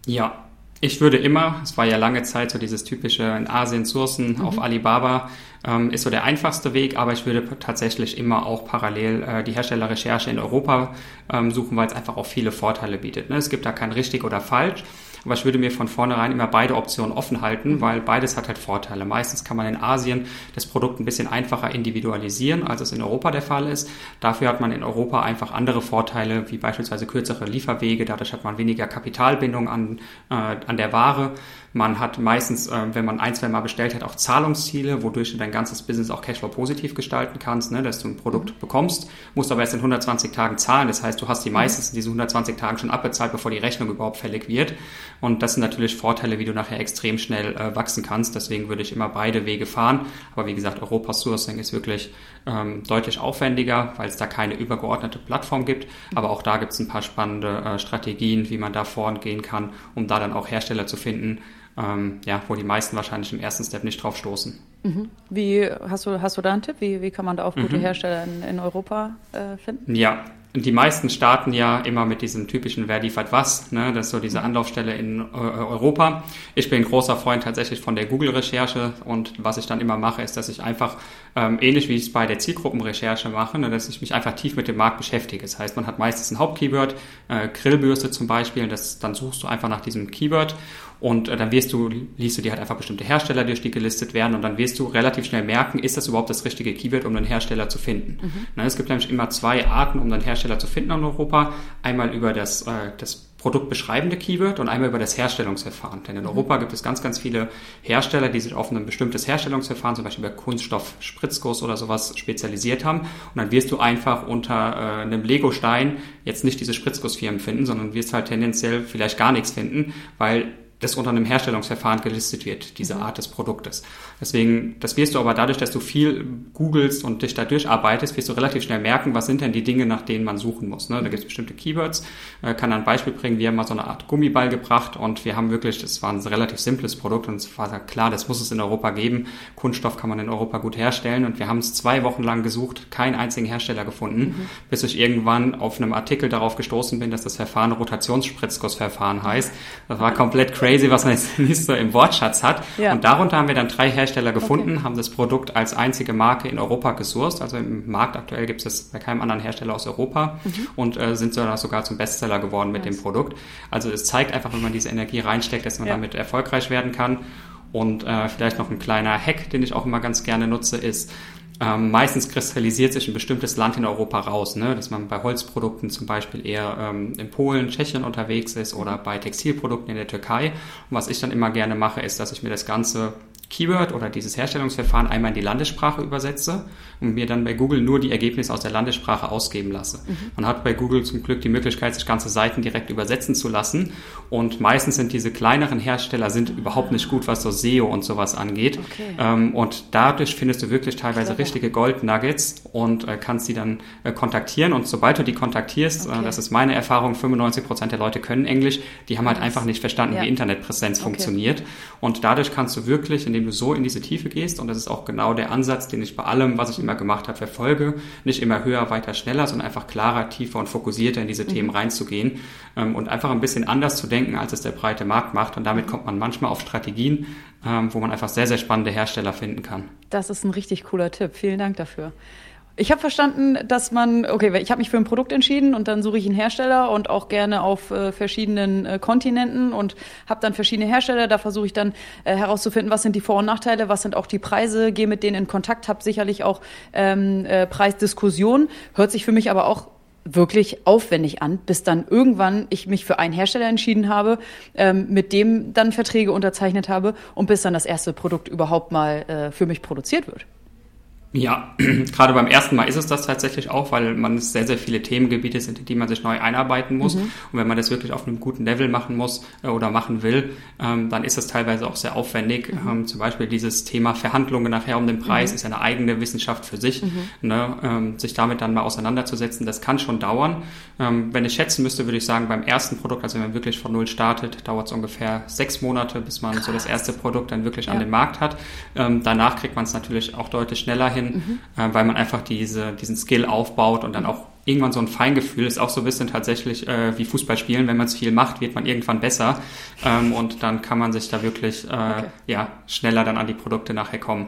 Ja, ich würde immer, es war ja lange Zeit so dieses typische in Asien sourcen mhm. auf Alibaba, ähm, ist so der einfachste Weg, aber ich würde tatsächlich immer auch parallel äh, die Herstellerrecherche in Europa ähm, suchen, weil es einfach auch viele Vorteile bietet. Ne? Es gibt da kein richtig oder falsch. Aber ich würde mir von vornherein immer beide Optionen offen halten, weil beides hat halt Vorteile. Meistens kann man in Asien das Produkt ein bisschen einfacher individualisieren, als es in Europa der Fall ist. Dafür hat man in Europa einfach andere Vorteile, wie beispielsweise kürzere Lieferwege. Dadurch hat man weniger Kapitalbindung an, äh, an der Ware. Man hat meistens, äh, wenn man ein, zwei Mal bestellt hat, auch Zahlungsziele, wodurch du dein ganzes Business auch Cashflow positiv gestalten kannst, ne, dass du ein Produkt mhm. bekommst, musst aber erst in 120 Tagen zahlen. Das heißt, du hast die mhm. meistens in diesen 120 Tagen schon abbezahlt, bevor die Rechnung überhaupt fällig wird. Und das sind natürlich Vorteile, wie du nachher extrem schnell äh, wachsen kannst. Deswegen würde ich immer beide Wege fahren. Aber wie gesagt, Europa Sourcing ist wirklich ähm, deutlich aufwendiger, weil es da keine übergeordnete Plattform gibt. Aber auch da gibt es ein paar spannende äh, Strategien, wie man da vorgehen kann, um da dann auch Hersteller zu finden, ähm, ja, wo die meisten wahrscheinlich im ersten Step nicht drauf stoßen. Mhm. Wie hast du, hast du da einen Tipp? Wie, wie kann man da auch gute mhm. Hersteller in, in Europa äh, finden? Ja, die meisten starten ja immer mit diesem typischen Wer liefert was, ne? das ist so diese Anlaufstelle in äh, Europa. Ich bin ein großer Freund tatsächlich von der Google-Recherche und was ich dann immer mache, ist, dass ich einfach, ähm, ähnlich wie ich es bei der Zielgruppenrecherche mache, ne, dass ich mich einfach tief mit dem Markt beschäftige. Das heißt, man hat meistens ein Hauptkeyword, äh, Grillbürste zum Beispiel, das, dann suchst du einfach nach diesem Keyword und äh, dann wirst du, liest du dir halt einfach bestimmte Hersteller durch, die gelistet werden und dann wirst du relativ schnell merken, ist das überhaupt das richtige Keyword, um einen Hersteller zu finden. Mhm. Na, es gibt nämlich immer zwei Arten, um einen Hersteller zu finden in Europa. Einmal über das, äh, das produktbeschreibende Keyword und einmal über das Herstellungsverfahren. Denn in mhm. Europa gibt es ganz, ganz viele Hersteller, die sich auf ein bestimmtes Herstellungsverfahren, zum Beispiel über Kunststoff, Spritzguss oder sowas spezialisiert haben. Und dann wirst du einfach unter äh, einem Lego-Stein jetzt nicht diese Spritzgussfirmen finden, sondern wirst halt tendenziell vielleicht gar nichts finden, weil das unter einem Herstellungsverfahren gelistet wird, diese mhm. Art des Produktes. Deswegen, das wirst du aber dadurch, dass du viel googelst und dich da durcharbeitest, wirst du relativ schnell merken, was sind denn die Dinge, nach denen man suchen muss. Ne? Da gibt es bestimmte Keywords. Äh, kann ein Beispiel bringen, wir haben mal so eine Art Gummiball gebracht und wir haben wirklich, das war ein relativ simples Produkt und es war klar, das muss es in Europa geben. Kunststoff kann man in Europa gut herstellen und wir haben es zwei Wochen lang gesucht, keinen einzigen Hersteller gefunden, mhm. bis ich irgendwann auf einem Artikel darauf gestoßen bin, dass das Verfahren Rotationsspritzgussverfahren heißt. Das war komplett crazy crazy, was man jetzt nicht so im Wortschatz hat. Ja. Und darunter haben wir dann drei Hersteller gefunden, okay. haben das Produkt als einzige Marke in Europa gesourced. Also im Markt aktuell gibt es bei keinem anderen Hersteller aus Europa mhm. und äh, sind sogar zum Bestseller geworden mit nice. dem Produkt. Also es zeigt einfach, wenn man diese Energie reinsteckt, dass man ja. damit erfolgreich werden kann. Und äh, vielleicht noch ein kleiner Hack, den ich auch immer ganz gerne nutze, ist, ähm, meistens kristallisiert sich ein bestimmtes Land in Europa raus, ne? dass man bei Holzprodukten zum Beispiel eher ähm, in Polen, Tschechien unterwegs ist oder bei Textilprodukten in der Türkei. Und was ich dann immer gerne mache, ist, dass ich mir das Ganze Keyword oder dieses Herstellungsverfahren einmal in die Landessprache übersetze und mir dann bei Google nur die Ergebnisse aus der Landessprache ausgeben lasse. Mhm. Man hat bei Google zum Glück die Möglichkeit, sich ganze Seiten direkt übersetzen zu lassen und meistens sind diese kleineren Hersteller sind überhaupt nicht gut, was so SEO und sowas angeht okay. ähm, und dadurch findest du wirklich teilweise Clever. richtige Gold Nuggets und äh, kannst sie dann äh, kontaktieren und sobald du die kontaktierst, äh, okay. äh, das ist meine Erfahrung, 95 Prozent der Leute können Englisch, die haben halt einfach nicht verstanden, ja. wie Internetpräsenz okay. funktioniert und dadurch kannst du wirklich, indem du so in diese Tiefe gehst. Und das ist auch genau der Ansatz, den ich bei allem, was ich immer gemacht habe, verfolge. Nicht immer höher, weiter, schneller, sondern einfach klarer, tiefer und fokussierter in diese mhm. Themen reinzugehen ähm, und einfach ein bisschen anders zu denken, als es der breite Markt macht. Und damit kommt man manchmal auf Strategien, ähm, wo man einfach sehr, sehr spannende Hersteller finden kann. Das ist ein richtig cooler Tipp. Vielen Dank dafür. Ich habe verstanden, dass man, okay, ich habe mich für ein Produkt entschieden und dann suche ich einen Hersteller und auch gerne auf äh, verschiedenen äh, Kontinenten und habe dann verschiedene Hersteller. Da versuche ich dann äh, herauszufinden, was sind die Vor- und Nachteile, was sind auch die Preise, gehe mit denen in Kontakt, habe sicherlich auch ähm, äh, Preisdiskussionen. Hört sich für mich aber auch wirklich aufwendig an, bis dann irgendwann ich mich für einen Hersteller entschieden habe, ähm, mit dem dann Verträge unterzeichnet habe und bis dann das erste Produkt überhaupt mal äh, für mich produziert wird. Ja, gerade beim ersten Mal ist es das tatsächlich auch, weil man es sehr, sehr viele Themengebiete sind, in die man sich neu einarbeiten muss. Mhm. Und wenn man das wirklich auf einem guten Level machen muss äh, oder machen will, ähm, dann ist es teilweise auch sehr aufwendig. Mhm. Ähm, zum Beispiel dieses Thema Verhandlungen nachher um den Preis mhm. ist eine eigene Wissenschaft für sich. Mhm. Ne? Ähm, sich damit dann mal auseinanderzusetzen, das kann schon dauern. Wenn ich schätzen müsste, würde ich sagen, beim ersten Produkt, also wenn man wirklich von Null startet, dauert es ungefähr sechs Monate, bis man Krass. so das erste Produkt dann wirklich ja. an den Markt hat. Danach kriegt man es natürlich auch deutlich schneller hin mhm. äh, weil man einfach diese, diesen Skill aufbaut und dann auch irgendwann so ein Feingefühl ist auch so ein bisschen tatsächlich äh, wie Fußball spielen. Wenn man es viel macht, wird man irgendwann besser ähm, und dann kann man sich da wirklich äh, okay. ja, schneller dann an die Produkte nachher kommen.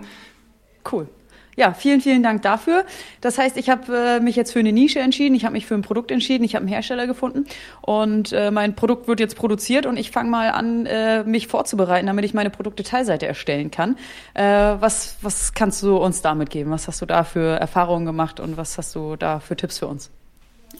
Cool. Ja, vielen, vielen Dank dafür. Das heißt, ich habe äh, mich jetzt für eine Nische entschieden, ich habe mich für ein Produkt entschieden, ich habe einen Hersteller gefunden und äh, mein Produkt wird jetzt produziert und ich fange mal an, äh, mich vorzubereiten, damit ich meine Produktdetailseite erstellen kann. Äh, was, was kannst du uns damit geben? Was hast du da für Erfahrungen gemacht und was hast du da für Tipps für uns?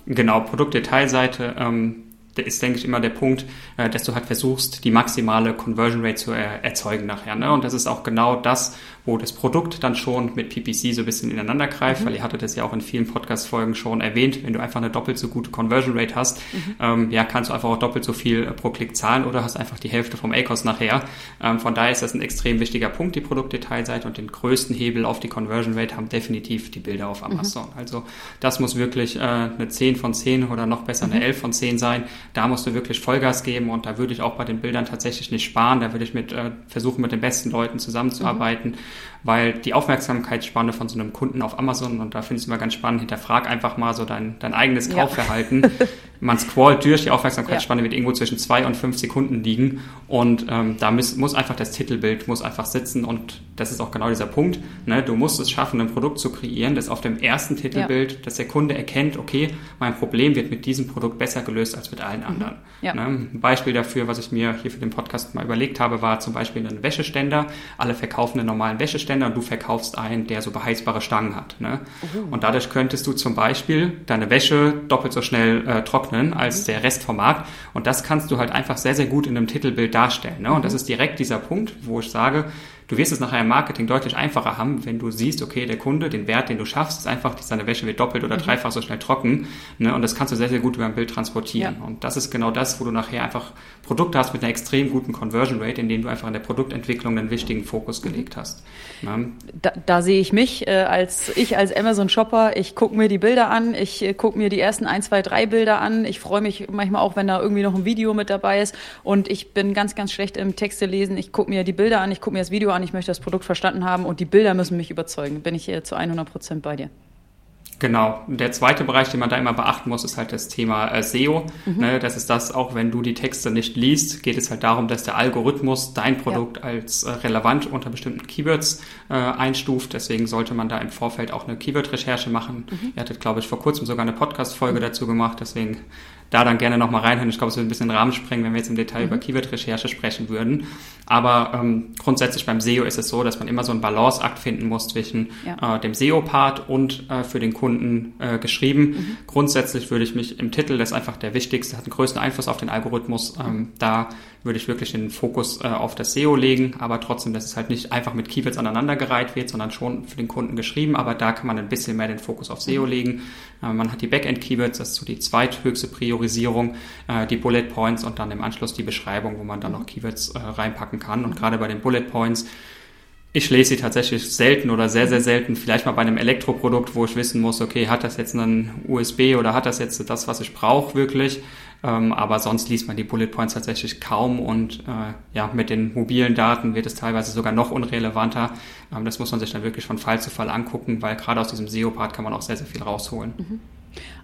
Genau, Produktdetailseite. Ähm ist, denke ich, immer der Punkt, äh, dass du halt versuchst, die maximale Conversion Rate zu er erzeugen nachher. Ne? Und das ist auch genau das, wo das Produkt dann schon mit PPC so ein bisschen ineinander greift, mhm. weil ihr hattet das ja auch in vielen Podcast-Folgen schon erwähnt, wenn du einfach eine doppelt so gute Conversion Rate hast, mhm. ähm, ja, kannst du einfach auch doppelt so viel äh, pro Klick zahlen oder hast einfach die Hälfte vom ACOS nachher. Ähm, von daher ist das ein extrem wichtiger Punkt, die Produktdetailseite und den größten Hebel auf die Conversion Rate haben definitiv die Bilder auf mhm. Amazon. Mhm. Also das muss wirklich äh, eine 10 von 10 oder noch besser eine 11 mhm. von 10 sein. Da musst du wirklich Vollgas geben und da würde ich auch bei den Bildern tatsächlich nicht sparen. Da würde ich mit äh, versuchen, mit den besten Leuten zusammenzuarbeiten. Weil die Aufmerksamkeitsspanne von so einem Kunden auf Amazon, und da finde ich es immer ganz spannend, hinterfrag einfach mal so dein, dein eigenes Kaufverhalten. Ja. Man scrollt durch, die Aufmerksamkeitsspanne ja. wird irgendwo zwischen zwei und fünf Sekunden liegen und ähm, da muss, muss einfach das Titelbild muss einfach sitzen und das ist auch genau dieser Punkt. Ne? Du musst es schaffen, ein Produkt zu kreieren, das auf dem ersten Titelbild, ja. dass der Kunde erkennt, okay, mein Problem wird mit diesem Produkt besser gelöst als mit allen mhm. anderen. Mhm. Ne? Ein Beispiel dafür, was ich mir hier für den Podcast mal überlegt habe, war zum Beispiel ein Wäscheständer. Alle verkaufen einen normalen Wäscheständer und du verkaufst einen, der so beheizbare Stangen hat. Ne? Uh. Und dadurch könntest du zum Beispiel deine Wäsche doppelt so schnell äh, trocknen als mhm. der Rest vom Markt. Und das kannst du halt einfach sehr, sehr gut in einem Titelbild darstellen. Ne? Und das mhm. ist direkt dieser Punkt, wo ich sage, Du wirst es nachher im Marketing deutlich einfacher haben, wenn du siehst, okay, der Kunde, den Wert, den du schaffst, ist einfach, seine Wäsche wird doppelt oder mhm. dreifach so schnell trocken. Ne? Und das kannst du sehr, sehr gut über ein Bild transportieren. Ja. Und das ist genau das, wo du nachher einfach Produkte hast mit einer extrem guten Conversion Rate, in denen du einfach in der Produktentwicklung einen wichtigen Fokus gelegt hast. Ne? Da, da, sehe ich mich äh, als ich als Amazon Shopper. Ich gucke mir die Bilder an, ich äh, gucke mir die ersten ein, zwei, drei Bilder an. Ich freue mich manchmal auch, wenn da irgendwie noch ein Video mit dabei ist. Und ich bin ganz, ganz schlecht im Texte lesen. Ich gucke mir die Bilder an, ich gucke mir das Video an an, ich möchte das Produkt verstanden haben und die Bilder müssen mich überzeugen. Bin ich hier zu 100 Prozent bei dir. Genau. Der zweite Bereich, den man da immer beachten muss, ist halt das Thema äh, SEO. Mhm. Ne, das ist das, auch wenn du die Texte nicht liest, geht es halt darum, dass der Algorithmus dein Produkt ja. als äh, relevant unter bestimmten Keywords äh, einstuft. Deswegen sollte man da im Vorfeld auch eine Keyword-Recherche machen. Mhm. Ihr hattet, glaube ich, vor kurzem sogar eine Podcast-Folge mhm. dazu gemacht. Deswegen da dann gerne nochmal reinhören. Ich glaube, es würde ein bisschen den Rahmen sprengen, wenn wir jetzt im Detail mhm. über Keyword-Recherche sprechen würden. Aber ähm, grundsätzlich beim SEO ist es so, dass man immer so einen Balanceakt finden muss zwischen ja. äh, dem SEO-Part und äh, für den Kunden äh, geschrieben. Mhm. Grundsätzlich würde ich mich im Titel, das ist einfach der wichtigste, hat den größten Einfluss auf den Algorithmus, ähm, da würde ich wirklich den Fokus äh, auf das SEO legen, aber trotzdem, dass es halt nicht einfach mit Keywords aneinandergereiht wird, sondern schon für den Kunden geschrieben, aber da kann man ein bisschen mehr den Fokus auf SEO mhm. legen. Äh, man hat die Backend-Keywords, das ist so die zweithöchste Priorisierung, äh, die Bullet Points und dann im Anschluss die Beschreibung, wo man dann noch Keywords äh, reinpacken kann. Und gerade bei den Bullet Points ich lese sie tatsächlich selten oder sehr, sehr selten. Vielleicht mal bei einem Elektroprodukt, wo ich wissen muss, okay, hat das jetzt einen USB oder hat das jetzt das, was ich brauche wirklich? Ähm, aber sonst liest man die Bullet Points tatsächlich kaum und äh, ja, mit den mobilen Daten wird es teilweise sogar noch unrelevanter. Ähm, das muss man sich dann wirklich von Fall zu Fall angucken, weil gerade aus diesem SEO-Part kann man auch sehr, sehr viel rausholen. Mhm.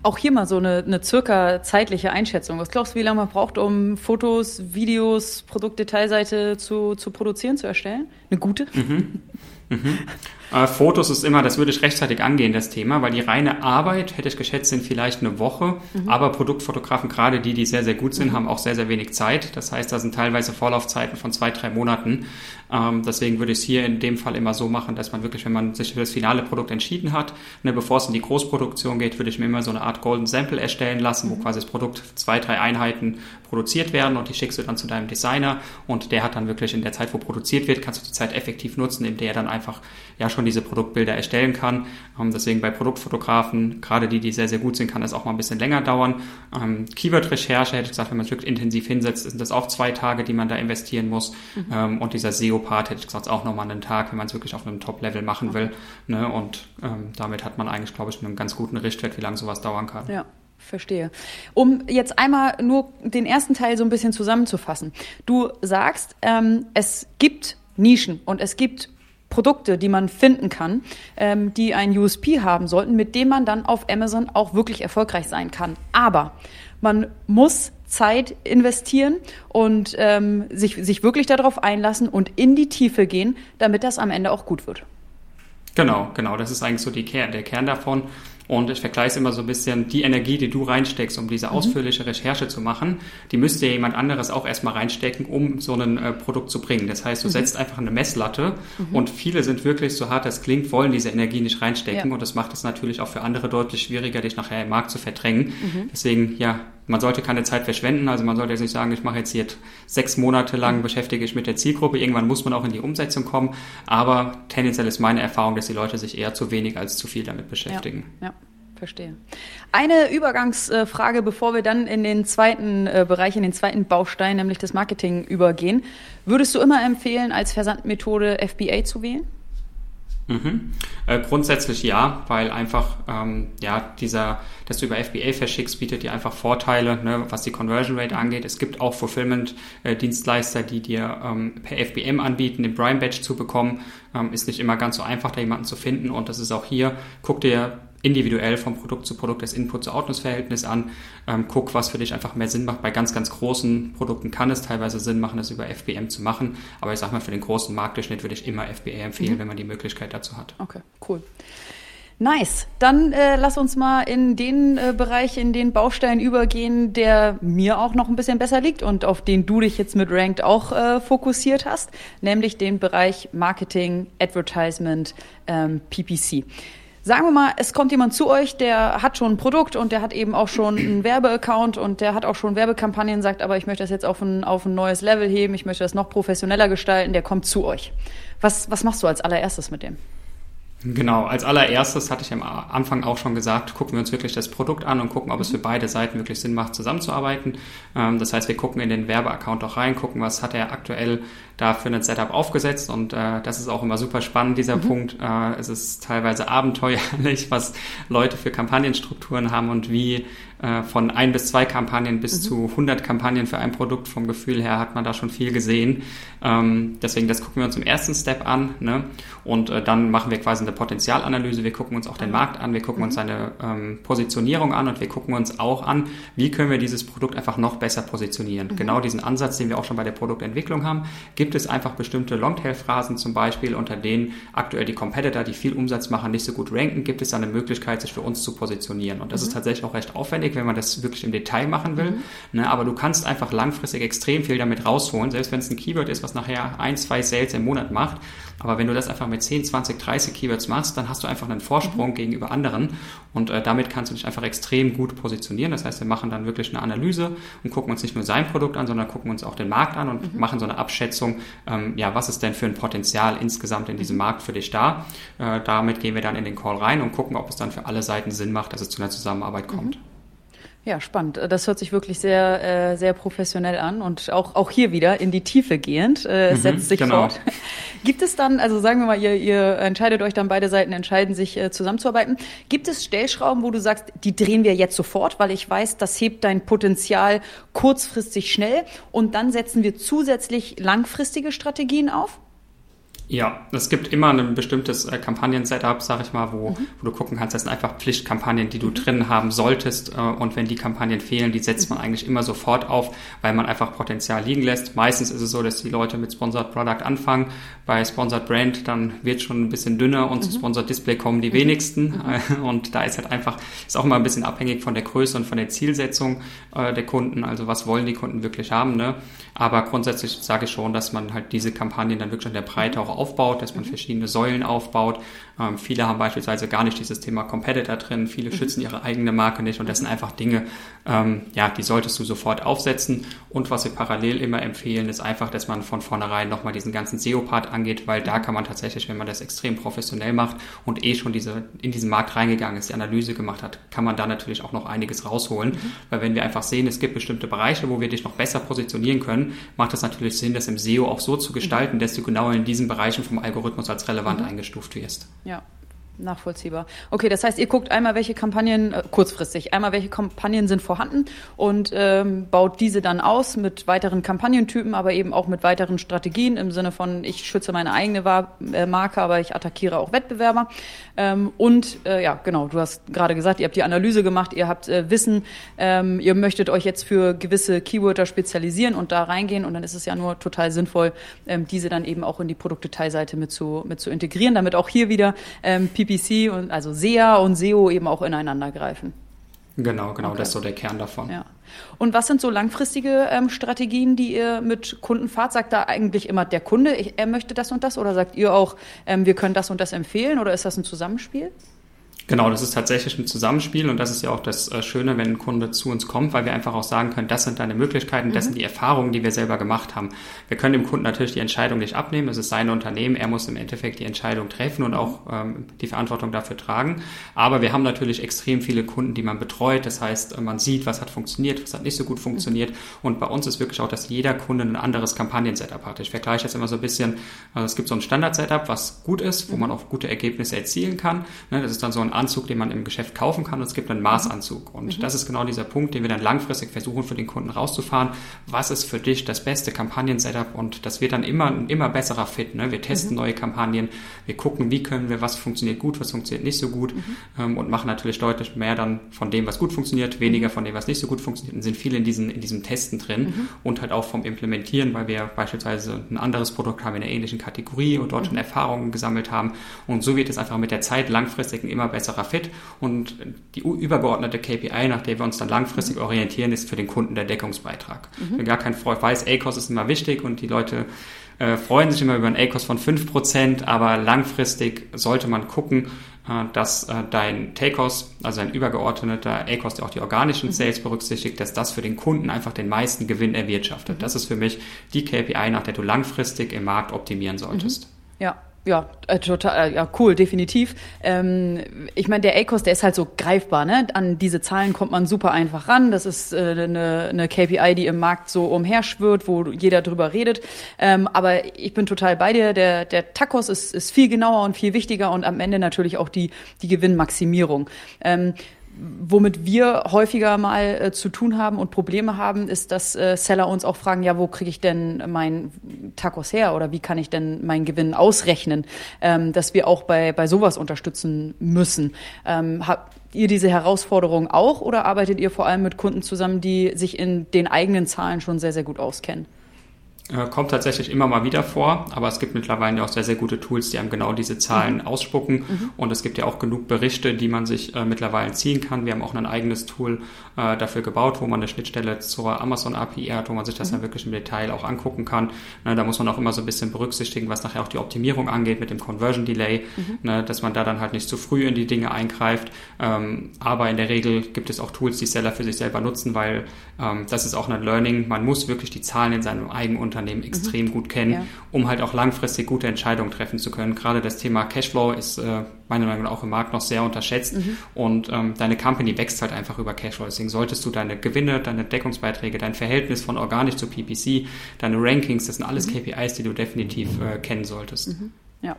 Auch hier mal so eine, eine circa zeitliche Einschätzung. Was glaubst du, wie lange man braucht, um Fotos, Videos, Produktdetailseite zu, zu produzieren, zu erstellen? Eine gute? Mhm. Mhm. Äh, Fotos ist immer, das würde ich rechtzeitig angehen, das Thema, weil die reine Arbeit, hätte ich geschätzt, sind vielleicht eine Woche, mhm. aber Produktfotografen, gerade die, die sehr, sehr gut sind, mhm. haben auch sehr, sehr wenig Zeit. Das heißt, da sind teilweise Vorlaufzeiten von zwei, drei Monaten. Ähm, deswegen würde ich es hier in dem Fall immer so machen, dass man wirklich, wenn man sich für das finale Produkt entschieden hat, ne, bevor es in die Großproduktion geht, würde ich mir immer so eine Art Golden Sample erstellen lassen, wo quasi das Produkt zwei, drei Einheiten produziert werden und die schickst du dann zu deinem Designer und der hat dann wirklich in der Zeit, wo produziert wird, kannst du die Zeit effektiv nutzen, indem der dann einfach ja schon diese Produktbilder erstellen kann. Ähm, deswegen bei Produktfotografen, gerade die, die sehr, sehr gut sind, kann das auch mal ein bisschen länger dauern. Ähm, Keyword-Recherche, hätte ich gesagt, wenn man es wirklich intensiv hinsetzt, sind das auch zwei Tage, die man da investieren muss. Mhm. Ähm, und dieser SEO-Part, hätte ich gesagt, auch nochmal einen Tag, wenn man es wirklich auf einem Top-Level machen will. Ne? Und ähm, damit hat man eigentlich, glaube ich, einen ganz guten Richtwert, wie lange sowas dauern kann. Ja. Verstehe. Um jetzt einmal nur den ersten Teil so ein bisschen zusammenzufassen. Du sagst, ähm, es gibt Nischen und es gibt Produkte, die man finden kann, ähm, die ein USP haben sollten, mit dem man dann auf Amazon auch wirklich erfolgreich sein kann. Aber man muss Zeit investieren und ähm, sich, sich wirklich darauf einlassen und in die Tiefe gehen, damit das am Ende auch gut wird. Genau, genau. Das ist eigentlich so die Kern, der Kern davon. Und ich vergleiche es immer so ein bisschen, die Energie, die du reinsteckst, um diese mhm. ausführliche Recherche zu machen, die müsste ja jemand anderes auch erstmal reinstecken, um so ein äh, Produkt zu bringen. Das heißt, du mhm. setzt einfach eine Messlatte mhm. und viele sind wirklich, so hart das klingt, wollen diese Energie nicht reinstecken ja. und das macht es natürlich auch für andere deutlich schwieriger, dich nachher im Markt zu verdrängen. Mhm. Deswegen, ja, man sollte keine Zeit verschwenden. Also man sollte jetzt nicht sagen, ich mache jetzt hier sechs Monate lang beschäftige ich mit der Zielgruppe. Irgendwann muss man auch in die Umsetzung kommen. Aber tendenziell ist meine Erfahrung, dass die Leute sich eher zu wenig als zu viel damit beschäftigen. Ja, ja verstehe. Eine Übergangsfrage, bevor wir dann in den zweiten äh, Bereich, in den zweiten Baustein, nämlich das Marketing übergehen. Würdest du immer empfehlen, als Versandmethode FBA zu wählen? Mhm. Äh, grundsätzlich ja, weil einfach ähm, ja dieser, dass du über FBA verschickst, bietet dir einfach Vorteile, ne, was die Conversion Rate angeht. Es gibt auch Fulfillment-Dienstleister, die dir ähm, per FBM anbieten, den Prime Badge zu bekommen. Ähm, ist nicht immer ganz so einfach, da jemanden zu finden. Und das ist auch hier. Guck dir individuell vom Produkt zu Produkt das Input-zu-Output-Verhältnis an. Ähm, guck, was für dich einfach mehr Sinn macht. Bei ganz, ganz großen Produkten kann es teilweise Sinn machen, das über FBM zu machen. Aber ich sag mal, für den großen Marktdurchschnitt würde ich immer FBA empfehlen, mhm. wenn man die Möglichkeit dazu hat. Okay, cool. Nice. Dann äh, lass uns mal in den äh, Bereich, in den Baustein übergehen, der mir auch noch ein bisschen besser liegt und auf den du dich jetzt mit Ranked auch äh, fokussiert hast, nämlich den Bereich Marketing, Advertisement, ähm, PPC. Sagen wir mal, es kommt jemand zu euch, der hat schon ein Produkt und der hat eben auch schon einen Werbeaccount und der hat auch schon Werbekampagnen, sagt aber, ich möchte das jetzt auf ein, auf ein neues Level heben, ich möchte das noch professioneller gestalten, der kommt zu euch. Was, was machst du als allererstes mit dem? Genau, als allererstes hatte ich am Anfang auch schon gesagt, gucken wir uns wirklich das Produkt an und gucken, ob es für beide Seiten wirklich Sinn macht, zusammenzuarbeiten. Ähm, das heißt, wir gucken in den Werbeaccount auch rein, gucken, was hat er aktuell da für ein Setup aufgesetzt und äh, das ist auch immer super spannend, dieser mhm. Punkt. Äh, es ist teilweise abenteuerlich, was Leute für Kampagnenstrukturen haben und wie von ein bis zwei Kampagnen bis mhm. zu 100 Kampagnen für ein Produkt. Vom Gefühl her hat man da schon viel gesehen. Ähm, deswegen, das gucken wir uns im ersten Step an. Ne? Und äh, dann machen wir quasi eine Potenzialanalyse. Wir gucken uns auch den Markt an, wir gucken mhm. uns seine ähm, Positionierung an und wir gucken uns auch an, wie können wir dieses Produkt einfach noch besser positionieren. Mhm. Genau diesen Ansatz, den wir auch schon bei der Produktentwicklung haben. Gibt es einfach bestimmte Longtail-Phrasen zum Beispiel, unter denen aktuell die Competitor, die viel Umsatz machen, nicht so gut ranken, gibt es da eine Möglichkeit, sich für uns zu positionieren. Und das mhm. ist tatsächlich auch recht aufwendig schwierig, wenn man das wirklich im Detail machen will. Mhm. Ne, aber du kannst einfach langfristig extrem viel damit rausholen, selbst wenn es ein Keyword ist, was nachher ein, zwei Sales im Monat macht. Aber wenn du das einfach mit 10, 20, 30 Keywords machst, dann hast du einfach einen Vorsprung mhm. gegenüber anderen und äh, damit kannst du dich einfach extrem gut positionieren. Das heißt, wir machen dann wirklich eine Analyse und gucken uns nicht nur sein Produkt an, sondern gucken uns auch den Markt an und mhm. machen so eine Abschätzung, ähm, ja, was ist denn für ein Potenzial insgesamt in diesem mhm. Markt für dich da. Äh, damit gehen wir dann in den Call rein und gucken, ob es dann für alle Seiten Sinn macht, dass es zu einer Zusammenarbeit kommt. Mhm. Ja, spannend. Das hört sich wirklich sehr, äh, sehr professionell an und auch, auch hier wieder in die Tiefe gehend. Äh, es mhm, setzt sich genau. fort. Gibt es dann, also sagen wir mal, ihr, ihr entscheidet euch dann, beide Seiten entscheiden sich äh, zusammenzuarbeiten. Gibt es Stellschrauben, wo du sagst, die drehen wir jetzt sofort, weil ich weiß, das hebt dein Potenzial kurzfristig schnell und dann setzen wir zusätzlich langfristige Strategien auf? Ja, es gibt immer ein bestimmtes äh, Kampagnen-Setup, sag ich mal, wo, mhm. wo du gucken kannst, das sind einfach Pflichtkampagnen, die du mhm. drin haben solltest. Äh, und wenn die Kampagnen fehlen, die setzt man mhm. eigentlich immer sofort auf, weil man einfach Potenzial liegen lässt. Meistens ist es so, dass die Leute mit Sponsored Product anfangen. Bei Sponsored Brand dann wird schon ein bisschen dünner und mhm. zu Sponsored Display kommen die mhm. wenigsten. Mhm. Und da ist halt einfach, ist auch immer ein bisschen abhängig von der Größe und von der Zielsetzung äh, der Kunden. Also was wollen die Kunden wirklich haben, ne? Aber grundsätzlich sage ich schon, dass man halt diese Kampagnen dann wirklich in der Breite auch aufbaut, dass man mhm. verschiedene Säulen aufbaut. Ähm, viele haben beispielsweise gar nicht dieses Thema Competitor drin, viele mhm. schützen ihre eigene Marke nicht und das sind einfach Dinge, ähm, ja, die solltest du sofort aufsetzen. Und was wir parallel immer empfehlen, ist einfach, dass man von vornherein nochmal diesen ganzen SEO-Part angeht, weil da kann man tatsächlich, wenn man das extrem professionell macht und eh schon diese, in diesen Markt reingegangen ist, die Analyse gemacht hat, kann man da natürlich auch noch einiges rausholen. Mhm. Weil wenn wir einfach sehen, es gibt bestimmte Bereiche, wo wir dich noch besser positionieren können, macht es natürlich Sinn, das im SEO auch so zu gestalten, mhm. dass du genau in diesen Bereichen vom Algorithmus als relevant mhm. eingestuft wirst. Ja, Nachvollziehbar. Okay, das heißt, ihr guckt einmal, welche Kampagnen, äh, kurzfristig, einmal, welche Kampagnen sind vorhanden und ähm, baut diese dann aus mit weiteren Kampagnentypen, aber eben auch mit weiteren Strategien im Sinne von, ich schütze meine eigene War äh, Marke, aber ich attackiere auch Wettbewerber. Ähm, und äh, ja, genau, du hast gerade gesagt, ihr habt die Analyse gemacht, ihr habt äh, Wissen, ähm, ihr möchtet euch jetzt für gewisse Keywörter spezialisieren und da reingehen und dann ist es ja nur total sinnvoll, ähm, diese dann eben auch in die Produktdetailseite mit zu, mit zu integrieren, damit auch hier wieder ähm, PPC und also SEA und SEO eben auch ineinander greifen. Genau, genau, okay. das ist so der Kern davon. Ja. Und was sind so langfristige ähm, Strategien, die ihr mit Kunden fahrt? Sagt da eigentlich immer der Kunde, ich, er möchte das und das? Oder sagt ihr auch, ähm, wir können das und das empfehlen? Oder ist das ein Zusammenspiel? Genau, das ist tatsächlich ein Zusammenspiel und das ist ja auch das äh, Schöne, wenn ein Kunde zu uns kommt, weil wir einfach auch sagen können, das sind deine Möglichkeiten, das mhm. sind die Erfahrungen, die wir selber gemacht haben. Wir können dem Kunden natürlich die Entscheidung nicht abnehmen, es ist sein Unternehmen, er muss im Endeffekt die Entscheidung treffen und auch ähm, die Verantwortung dafür tragen. Aber wir haben natürlich extrem viele Kunden, die man betreut, das heißt, man sieht, was hat funktioniert, was hat nicht so gut funktioniert mhm. und bei uns ist wirklich auch, dass jeder Kunde ein anderes Kampagnen-Setup hat. Ich vergleiche das immer so ein bisschen, also es gibt so ein Standard-Setup, was gut ist, wo mhm. man auch gute Ergebnisse erzielen kann. Ne, das ist dann so ein Anzug, den man im Geschäft kaufen kann und es gibt einen Maßanzug. Und mhm. das ist genau dieser Punkt, den wir dann langfristig versuchen für den Kunden rauszufahren. Was ist für dich das beste Kampagnen-Setup? Und das wird dann immer ein immer besserer Fit. Ne? Wir testen mhm. neue Kampagnen, wir gucken, wie können wir, was funktioniert gut, was funktioniert nicht so gut mhm. ähm, und machen natürlich deutlich mehr dann von dem, was gut funktioniert, weniger von dem, was nicht so gut funktioniert und sind viel in, diesen, in diesem Testen drin mhm. und halt auch vom Implementieren, weil wir beispielsweise ein anderes Produkt haben in einer ähnlichen Kategorie und dort schon mhm. Erfahrungen gesammelt haben. Und so wird es einfach mit der Zeit langfristig ein immer besserer Fit und die übergeordnete KPI, nach der wir uns dann langfristig mhm. orientieren, ist für den Kunden der Deckungsbeitrag. Mhm. Wenn gar kein Freund weiß, ACOS ist immer wichtig und die Leute äh, freuen sich immer über einen ACOS von 5%, aber langfristig sollte man gucken, äh, dass äh, dein TACOS, also ein übergeordneter ACOS, der auch die organischen mhm. Sales berücksichtigt, dass das für den Kunden einfach den meisten Gewinn erwirtschaftet. Mhm. Das ist für mich die KPI, nach der du langfristig im Markt optimieren solltest. Ja, ja, äh, total, äh, ja, cool, definitiv. Ähm, ich meine, der ACOS, der ist halt so greifbar, ne? An diese Zahlen kommt man super einfach ran. Das ist äh, eine, eine KPI, die im Markt so umherschwirrt, wo jeder drüber redet. Ähm, aber ich bin total bei dir. Der, der TACOS ist, ist viel genauer und viel wichtiger und am Ende natürlich auch die, die Gewinnmaximierung. Ähm, womit wir häufiger mal äh, zu tun haben und Probleme haben, ist, dass äh, Seller uns auch fragen, ja, wo kriege ich denn mein Tacos her oder wie kann ich denn meinen Gewinn ausrechnen, ähm, dass wir auch bei, bei sowas unterstützen müssen. Ähm, habt ihr diese Herausforderung auch oder arbeitet ihr vor allem mit Kunden zusammen, die sich in den eigenen Zahlen schon sehr, sehr gut auskennen? Äh, kommt tatsächlich immer mal wieder vor, aber es gibt mittlerweile auch sehr, sehr gute Tools, die einem genau diese Zahlen mhm. ausspucken. Mhm. Und es gibt ja auch genug Berichte, die man sich äh, mittlerweile ziehen kann. Wir haben auch ein eigenes Tool äh, dafür gebaut, wo man eine Schnittstelle zur Amazon API hat, wo man sich das mhm. dann wirklich im Detail auch angucken kann. Ne, da muss man auch immer so ein bisschen berücksichtigen, was nachher auch die Optimierung angeht mit dem Conversion Delay, mhm. ne, dass man da dann halt nicht zu früh in die Dinge eingreift. Ähm, aber in der Regel gibt es auch Tools, die Seller für sich selber nutzen, weil ähm, das ist auch ein Learning. Man muss wirklich die Zahlen in seinem eigenen Unternehmen mhm. extrem mhm. gut kennen, ja. um halt auch langfristig gute Entscheidungen treffen zu können. Gerade das Thema Cashflow ist äh, meiner Meinung nach auch im Markt noch sehr unterschätzt mhm. und ähm, deine Company wächst halt einfach über Cashflow. Deswegen solltest du deine Gewinne, deine Deckungsbeiträge, dein Verhältnis von organisch zu PPC, deine Rankings, das sind alles mhm. KPIs, die du definitiv äh, kennen solltest. Mhm. Ja.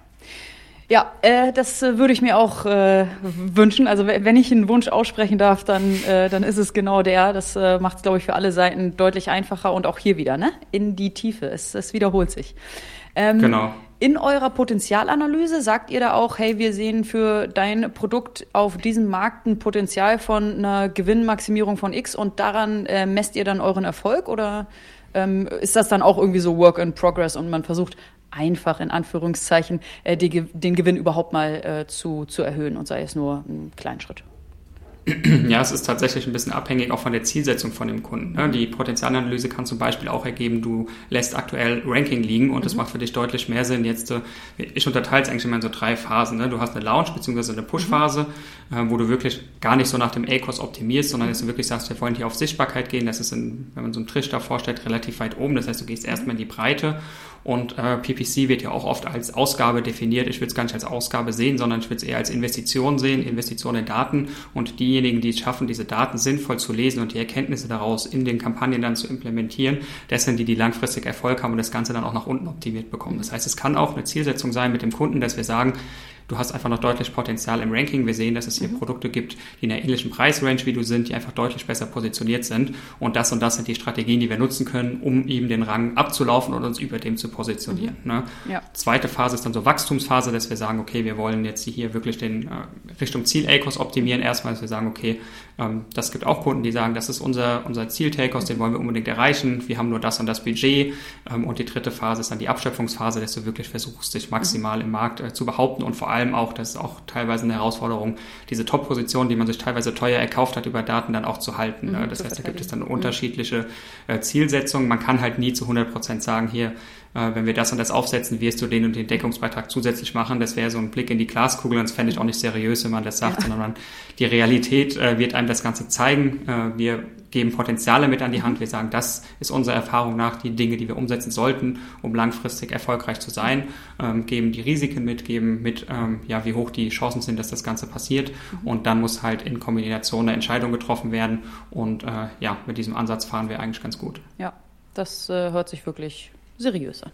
Ja, äh, das äh, würde ich mir auch äh, wünschen. Also wenn ich einen Wunsch aussprechen darf, dann, äh, dann ist es genau der. Das äh, macht es, glaube ich, für alle Seiten deutlich einfacher und auch hier wieder, ne? In die Tiefe. Es, es wiederholt sich. Ähm, genau. In eurer Potenzialanalyse sagt ihr da auch, hey, wir sehen für dein Produkt auf diesem Markt ein Potenzial von einer Gewinnmaximierung von X und daran äh, messt ihr dann euren Erfolg oder ähm, ist das dann auch irgendwie so Work in Progress und man versucht einfach in Anführungszeichen äh, die, den Gewinn überhaupt mal äh, zu, zu erhöhen und sei es nur ein kleinen Schritt. Ja, es ist tatsächlich ein bisschen abhängig auch von der Zielsetzung von dem Kunden. Ne? Die Potenzialanalyse kann zum Beispiel auch ergeben, du lässt aktuell Ranking liegen und es mhm. macht für dich deutlich mehr Sinn. Jetzt, äh, ich unterteile es eigentlich immer in so drei Phasen. Ne? Du hast eine Launch- bzw. eine Push-Phase, mhm. wo du wirklich gar nicht so nach dem A-Kurs optimierst, sondern dass du wirklich sagst, wir wollen hier auf Sichtbarkeit gehen. Das ist, in, wenn man so einen Trisch da vorstellt, relativ weit oben. Das heißt, du gehst erstmal in die Breite und äh, PPC wird ja auch oft als Ausgabe definiert. Ich würde es gar nicht als Ausgabe sehen, sondern ich würde es eher als Investition sehen, Investition in Daten. Und diejenigen, die es schaffen, diese Daten sinnvoll zu lesen und die Erkenntnisse daraus in den Kampagnen dann zu implementieren, das sind die, die langfristig Erfolg haben und das Ganze dann auch nach unten optimiert bekommen. Das heißt, es kann auch eine Zielsetzung sein mit dem Kunden, dass wir sagen, du hast einfach noch deutlich Potenzial im Ranking. Wir sehen, dass es hier mhm. Produkte gibt, die in der ähnlichen Preisrange wie du sind, die einfach deutlich besser positioniert sind. Und das und das sind die Strategien, die wir nutzen können, um eben den Rang abzulaufen und uns über dem zu positionieren. Mhm. Ne? Ja. Zweite Phase ist dann so Wachstumsphase, dass wir sagen, okay, wir wollen jetzt hier wirklich den äh, Richtung Ziel ACOS optimieren. Erstmal, dass wir sagen, okay, das gibt auch Kunden, die sagen, das ist unser, unser Ziel TACOS, den wollen wir unbedingt erreichen. Wir haben nur das und das Budget. Ähm, und die dritte Phase ist dann die Abschöpfungsphase, dass du wirklich versuchst, dich maximal im Markt äh, zu behaupten und vor allem auch, das ist auch teilweise eine Herausforderung, diese Top-Position, die man sich teilweise teuer erkauft hat, über Daten dann auch zu halten. Mhm, das heißt, da gibt es dann unterschiedliche äh, Zielsetzungen. Man kann halt nie zu 100 Prozent sagen, hier, äh, wenn wir das und das aufsetzen, wirst du den und den Deckungsbeitrag zusätzlich machen. Das wäre so ein Blick in die Glaskugel und das fände ich auch nicht seriös, wenn man das sagt, ja. sondern man, die Realität äh, wird einem das Ganze zeigen. Äh, wir geben Potenziale mit an die Hand. Wir sagen, das ist unserer Erfahrung nach die Dinge, die wir umsetzen sollten, um langfristig erfolgreich zu sein. Ähm, geben die Risiken mit, geben mit, ähm, ja, wie hoch die Chancen sind, dass das Ganze passiert. Mhm. Und dann muss halt in Kombination eine Entscheidung getroffen werden. Und äh, ja, mit diesem Ansatz fahren wir eigentlich ganz gut. Ja, das äh, hört sich wirklich seriös an.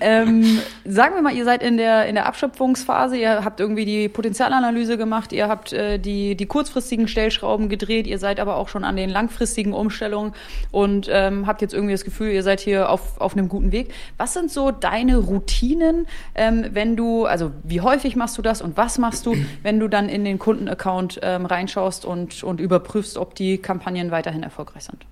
Ähm, sagen wir mal, ihr seid in der, in der Abschöpfungsphase, ihr habt irgendwie die Potenzialanalyse gemacht, ihr habt äh, die, die kurzfristigen Stellschrauben gedreht, ihr seid aber auch schon an den langfristigen Umstellungen und ähm, habt jetzt irgendwie das Gefühl, ihr seid hier auf, auf einem guten Weg. Was sind so deine Routinen, ähm, wenn du, also wie häufig machst du das und was machst du, wenn du dann in den Kundenaccount ähm, reinschaust und, und überprüfst, ob die Kampagnen weiterhin erfolgreich sind?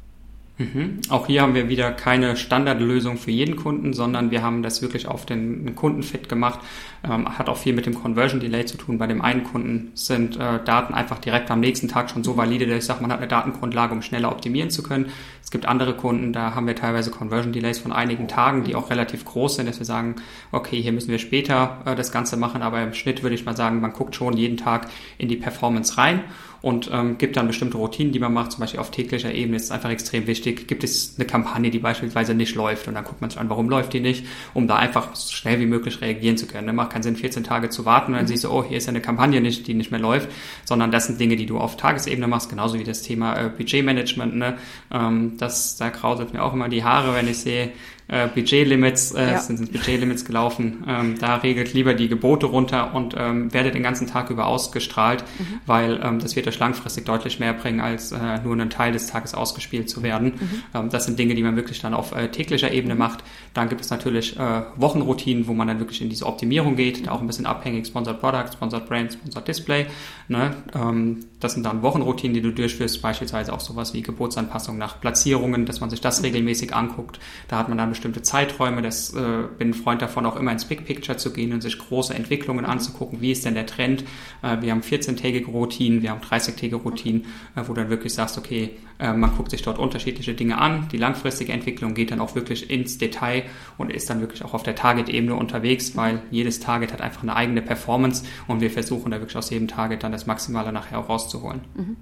Mhm. Auch hier haben wir wieder keine Standardlösung für jeden Kunden, sondern wir haben das wirklich auf den Kunden fit gemacht. Ähm, hat auch viel mit dem Conversion Delay zu tun. Bei dem einen Kunden sind äh, Daten einfach direkt am nächsten Tag schon so valide, dass ich sage, man hat eine Datengrundlage, um schneller optimieren zu können. Es gibt andere Kunden, da haben wir teilweise Conversion Delays von einigen Tagen, die auch relativ groß sind, dass wir sagen, okay, hier müssen wir später äh, das Ganze machen, aber im Schnitt würde ich mal sagen, man guckt schon jeden Tag in die Performance rein und ähm, gibt dann bestimmte Routinen, die man macht, zum Beispiel auf täglicher Ebene ist es einfach extrem wichtig. Gibt es eine Kampagne, die beispielsweise nicht läuft und dann guckt man sich an, warum läuft die nicht, um da einfach so schnell wie möglich reagieren zu können. Ne? Macht keinen Sinn, 14 Tage zu warten und dann mhm. siehst du, oh, hier ist ja eine Kampagne nicht, die nicht mehr läuft, sondern das sind Dinge, die du auf Tagesebene machst, genauso wie das Thema äh, Budgetmanagement. Ne? Ähm, das, da krauselt mir auch immer die Haare, wenn ich sehe, äh, Budgetlimits, äh, ja. sind, sind Budgetlimits gelaufen. Ähm, da regelt lieber die Gebote runter und ähm, werde den ganzen Tag über ausgestrahlt, mhm. weil ähm, das wird euch langfristig deutlich mehr bringen, als äh, nur einen Teil des Tages ausgespielt zu werden. Mhm. Ähm, das sind Dinge, die man wirklich dann auf äh, täglicher Ebene mhm. macht. Dann gibt es natürlich äh, Wochenroutinen, wo man dann wirklich in diese Optimierung geht, da auch ein bisschen abhängig, Sponsored Product, Sponsored Brand, Sponsored Display. Ne? Ähm, das sind dann Wochenroutinen, die du durchführst, beispielsweise auch sowas wie Gebotsanpassung nach Platzierungen, dass man sich das mhm. regelmäßig anguckt. Da hat man dann bestimmte Zeiträume. Das äh, bin ein Freund davon, auch immer ins Big Picture zu gehen und sich große Entwicklungen mhm. anzugucken. Wie ist denn der Trend? Äh, wir haben 14-tägige Routinen, wir haben 30-tägige Routinen, äh, wo du dann wirklich sagst, okay, äh, man guckt sich dort unterschiedliche Dinge an. Die langfristige Entwicklung geht dann auch wirklich ins Detail und ist dann wirklich auch auf der Target-Ebene unterwegs, weil jedes Target hat einfach eine eigene Performance und wir versuchen da wirklich aus jedem Target dann das Maximale nachher auch rauszuholen. Mhm.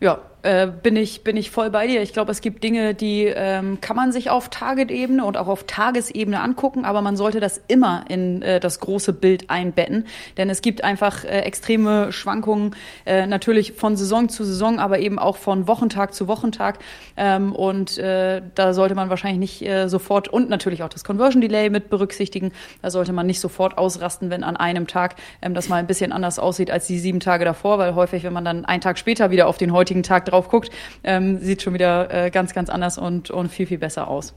Ja, äh, bin ich bin ich voll bei dir. Ich glaube, es gibt Dinge, die ähm, kann man sich auf Target-Ebene und auch auf Tagesebene angucken, aber man sollte das immer in äh, das große Bild einbetten, denn es gibt einfach äh, extreme Schwankungen äh, natürlich von Saison zu Saison, aber eben auch von Wochentag zu Wochentag ähm, und äh, da sollte man wahrscheinlich nicht äh, sofort und natürlich auch das Conversion Delay mit berücksichtigen. Da sollte man nicht sofort ausrasten, wenn an einem Tag ähm, das mal ein bisschen anders aussieht als die sieben Tage davor, weil häufig, wenn man dann einen Tag später wieder auf den heutigen Tag drauf guckt, ähm, sieht schon wieder äh, ganz, ganz anders und, und viel, viel besser aus.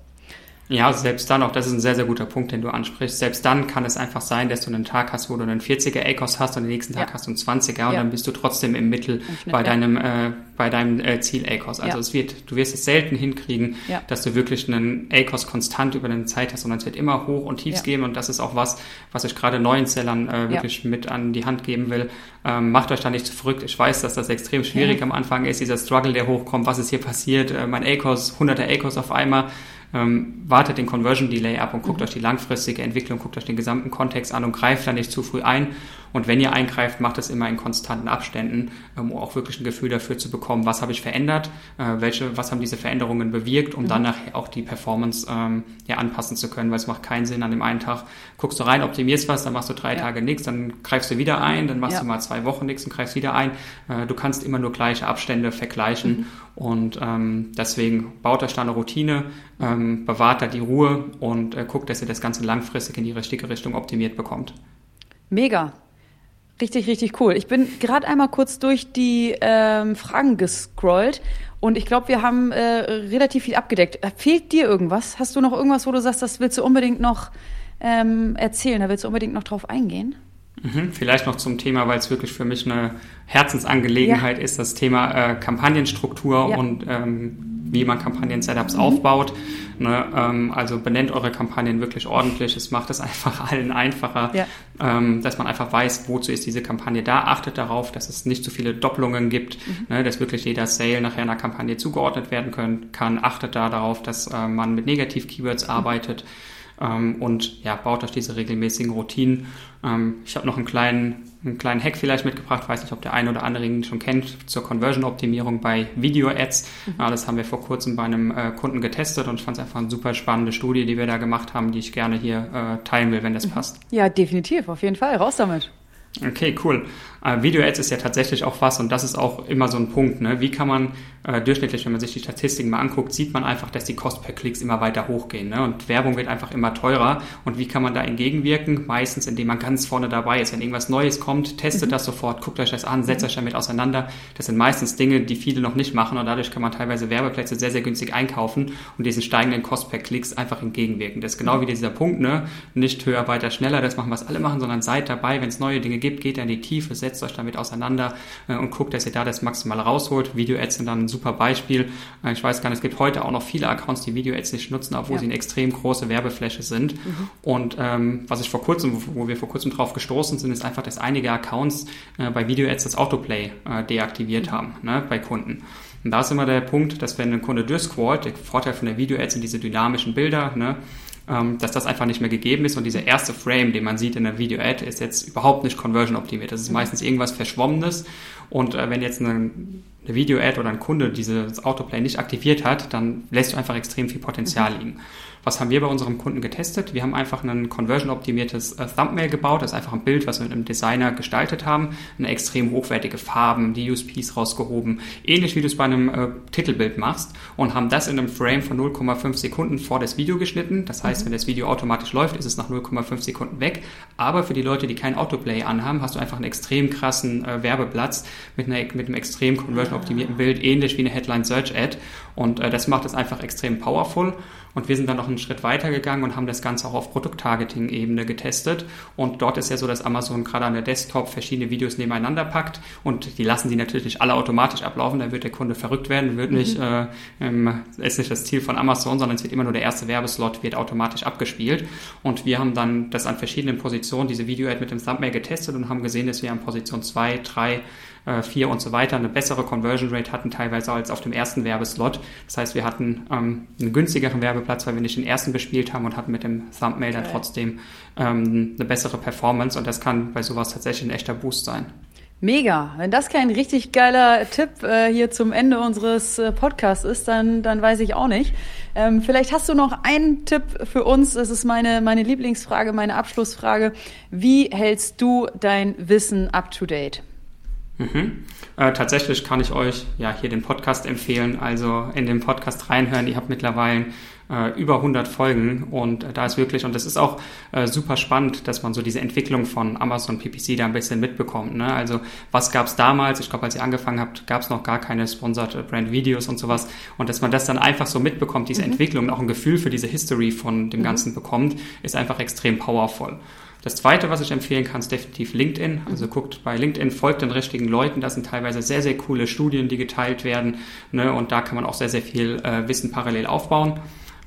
Ja, selbst dann auch, das ist ein sehr, sehr guter Punkt, den du ansprichst. Selbst dann kann es einfach sein, dass du einen Tag hast, wo du einen 40er ACOS hast und den nächsten Tag ja. hast du einen 20er und ja. dann bist du trotzdem im Mittel Schnitt, bei deinem, äh, bei deinem äh, Ziel ACOS. Also es wird, du wirst es selten hinkriegen, dass du wirklich einen ACOS konstant über eine Zeit hast, sondern es wird immer hoch und tiefs gehen und das ist auch was, was ich gerade neuen Sellern äh, wirklich mit an die Hand geben will. Ähm, macht euch da nicht zu verrückt. Ich weiß, dass das extrem schwierig am Anfang ist, dieser Struggle, der hochkommt, was ist hier passiert, äh, mein ACOS, 100er ACOS auf einmal ähm, wartet den Conversion Delay ab und guckt mhm. euch die langfristige Entwicklung, guckt euch den gesamten Kontext an und greift da nicht zu früh ein. Und wenn ihr eingreift, macht es immer in konstanten Abständen, um auch wirklich ein Gefühl dafür zu bekommen, was habe ich verändert, äh, welche, was haben diese Veränderungen bewirkt, um mhm. dann nachher auch die Performance ähm, ja, anpassen zu können, weil es macht keinen Sinn an dem einen Tag, guckst du rein, optimierst was, dann machst du drei ja. Tage nichts, dann greifst du wieder ein, dann machst ja. du mal zwei Wochen nichts und greifst wieder ein. Äh, du kannst immer nur gleiche Abstände vergleichen mhm. und ähm, deswegen baut euch da eine Routine, ähm, bewahrt da die Ruhe und äh, guckt, dass ihr das Ganze langfristig in die richtige Richtung optimiert bekommt. Mega. Richtig, richtig cool. Ich bin gerade einmal kurz durch die ähm, Fragen gescrollt und ich glaube, wir haben äh, relativ viel abgedeckt. Fehlt dir irgendwas? Hast du noch irgendwas, wo du sagst, das willst du unbedingt noch ähm, erzählen? Da willst du unbedingt noch drauf eingehen? Mhm, vielleicht noch zum Thema, weil es wirklich für mich eine Herzensangelegenheit ja. ist, das Thema äh, Kampagnenstruktur ja. und ähm, wie man Kampagnen-Setups mhm. aufbaut. Ne? Ähm, also benennt eure Kampagnen wirklich ordentlich. Es macht es einfach allen einfacher, ja. ähm, dass man einfach weiß, wozu ist diese Kampagne da. Achtet darauf, dass es nicht zu so viele Doppelungen gibt, mhm. ne? dass wirklich jeder Sale nachher einer Kampagne zugeordnet werden können, kann. Achtet da darauf, dass äh, man mit Negativ-Keywords mhm. arbeitet ähm, und ja, baut euch diese regelmäßigen Routinen. Ähm, ich habe noch einen kleinen einen kleinen Hack vielleicht mitgebracht, weiß nicht, ob der eine oder andere ihn schon kennt, zur Conversion-Optimierung bei Video-Ads. Mhm. Ja, das haben wir vor kurzem bei einem äh, Kunden getestet und ich fand es einfach eine super spannende Studie, die wir da gemacht haben, die ich gerne hier äh, teilen will, wenn das mhm. passt. Ja, definitiv, auf jeden Fall, raus damit. Okay, cool. Äh, Video-Ads ist ja tatsächlich auch was und das ist auch immer so ein Punkt. Ne? Wie kann man äh, durchschnittlich, wenn man sich die Statistiken mal anguckt, sieht man einfach, dass die Kosten per Klicks immer weiter hochgehen. Ne? Und Werbung wird einfach immer teurer. Und wie kann man da entgegenwirken? Meistens, indem man ganz vorne dabei ist. Wenn irgendwas Neues kommt, testet mhm. das sofort, guckt euch das an, setzt mhm. euch damit auseinander. Das sind meistens Dinge, die viele noch nicht machen und dadurch kann man teilweise Werbeplätze sehr, sehr günstig einkaufen und diesen steigenden Kosten per Klicks einfach entgegenwirken. Das ist genau wie dieser Punkt, ne? Nicht höher, weiter, schneller, das machen, was alle machen, sondern seid dabei, wenn es neue Dinge gibt, geht in die Tiefe, setzt euch damit auseinander äh, und guckt, dass ihr da das Maximale rausholt. Video-Ads sind dann ein super Beispiel. Äh, ich weiß gar nicht, es gibt heute auch noch viele Accounts, die Video-Ads nicht nutzen, obwohl ja. sie eine extrem große Werbefläche sind. Mhm. Und ähm, was ich vor kurzem, wo wir vor kurzem drauf gestoßen sind, ist einfach, dass einige Accounts äh, bei Video-Ads das Autoplay äh, deaktiviert mhm. haben ne, bei Kunden. Und da ist immer der Punkt, dass wenn ein Kunde durchscrollt, der Vorteil von der Video-Ads sind diese dynamischen Bilder, ne, dass das einfach nicht mehr gegeben ist und dieser erste Frame, den man sieht in der Video-Ad, ist jetzt überhaupt nicht conversion optimiert. Das ist meistens irgendwas Verschwommenes und äh, wenn jetzt eine, eine Video-Ad oder ein Kunde dieses Autoplay nicht aktiviert hat, dann lässt du einfach extrem viel Potenzial liegen. Was haben wir bei unserem Kunden getestet? Wir haben einfach ein conversion-optimiertes äh, Thumbnail gebaut. Das ist einfach ein Bild, was wir mit einem Designer gestaltet haben. Eine extrem hochwertige Farben, die USPs rausgehoben. Ähnlich wie du es bei einem äh, Titelbild machst. Und haben das in einem Frame von 0,5 Sekunden vor das Video geschnitten. Das heißt, mhm. wenn das Video automatisch läuft, ist es nach 0,5 Sekunden weg. Aber für die Leute, die kein Autoplay anhaben, hast du einfach einen extrem krassen äh, Werbeplatz mit, einer, mit einem extrem conversion-optimierten Bild, ähnlich wie eine Headline-Search-Ad. Und äh, das macht es einfach extrem powerful. Und wir sind dann noch einen Schritt weiter gegangen und haben das Ganze auch auf Produkt-Targeting-Ebene getestet. Und dort ist ja so, dass Amazon gerade an der Desktop verschiedene Videos nebeneinander packt und die lassen die natürlich nicht alle automatisch ablaufen. Da wird der Kunde verrückt werden, wird mhm. nicht, äh, ähm, ist nicht das Ziel von Amazon, sondern es wird immer nur der erste Werbeslot wird automatisch abgespielt. Und wir haben dann das an verschiedenen Positionen, diese Video-Ad mit dem Thumbnail getestet und haben gesehen, dass wir an Position 2, 3, äh, 4 und so weiter eine bessere Conversion Rate hatten, teilweise als auf dem ersten Werbeslot. Das heißt, wir hatten ähm, einen günstigeren Werbeplatz, weil wir nicht den ersten bespielt haben und hatten mit dem Thumbnail dann trotzdem ähm, eine bessere Performance und das kann bei sowas tatsächlich ein echter Boost sein. Mega. Wenn das kein richtig geiler Tipp äh, hier zum Ende unseres äh, Podcasts ist, dann, dann weiß ich auch nicht. Ähm, vielleicht hast du noch einen Tipp für uns. Das ist meine, meine Lieblingsfrage, meine Abschlussfrage. Wie hältst du dein Wissen up to date? Mhm. Äh, tatsächlich kann ich euch ja hier den Podcast empfehlen. Also in den Podcast reinhören. Ihr habt mittlerweile äh, über 100 Folgen und äh, da ist wirklich, und das ist auch äh, super spannend, dass man so diese Entwicklung von Amazon PPC da ein bisschen mitbekommt. Ne? Also was gab es damals? Ich glaube, als ihr angefangen habt, gab es noch gar keine Sponsored Brand Videos und sowas und dass man das dann einfach so mitbekommt, diese mhm. Entwicklung auch ein Gefühl für diese History von dem mhm. Ganzen bekommt, ist einfach extrem powerful. Das zweite, was ich empfehlen kann, ist definitiv LinkedIn. Also guckt bei LinkedIn, folgt den richtigen Leuten. Das sind teilweise sehr, sehr coole Studien, die geteilt werden. Ne? Und da kann man auch sehr, sehr viel äh, Wissen parallel aufbauen.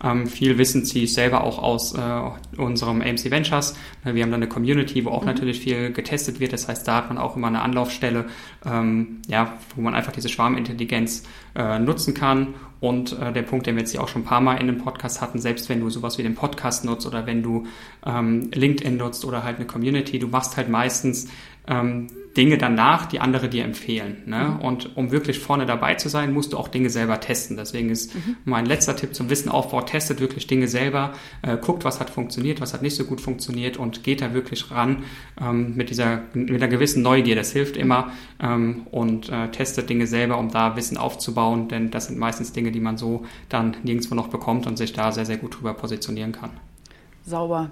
Ähm, viel Wissen ziehe ich selber auch aus äh, unserem AMC Ventures. Wir haben da eine Community, wo auch mhm. natürlich viel getestet wird. Das heißt, da hat man auch immer eine Anlaufstelle, ähm, ja, wo man einfach diese Schwarmintelligenz äh, nutzen kann. Und äh, der Punkt, den wir jetzt hier auch schon ein paar Mal in dem Podcast hatten, selbst wenn du sowas wie den Podcast nutzt oder wenn du ähm, LinkedIn nutzt oder halt eine Community, du machst halt meistens ähm, Dinge danach, die andere dir empfehlen. Ne? Mhm. Und um wirklich vorne dabei zu sein, musst du auch Dinge selber testen. Deswegen ist mhm. mein letzter Tipp zum Wissenaufbau, testet wirklich Dinge selber, äh, guckt, was hat funktioniert, was hat nicht so gut funktioniert und geht da wirklich ran ähm, mit dieser mit einer gewissen Neugier. Das hilft immer ähm, und äh, testet Dinge selber, um da Wissen aufzubauen, denn das sind meistens Dinge, die man so dann nirgendwo noch bekommt und sich da sehr, sehr gut drüber positionieren kann. Sauber.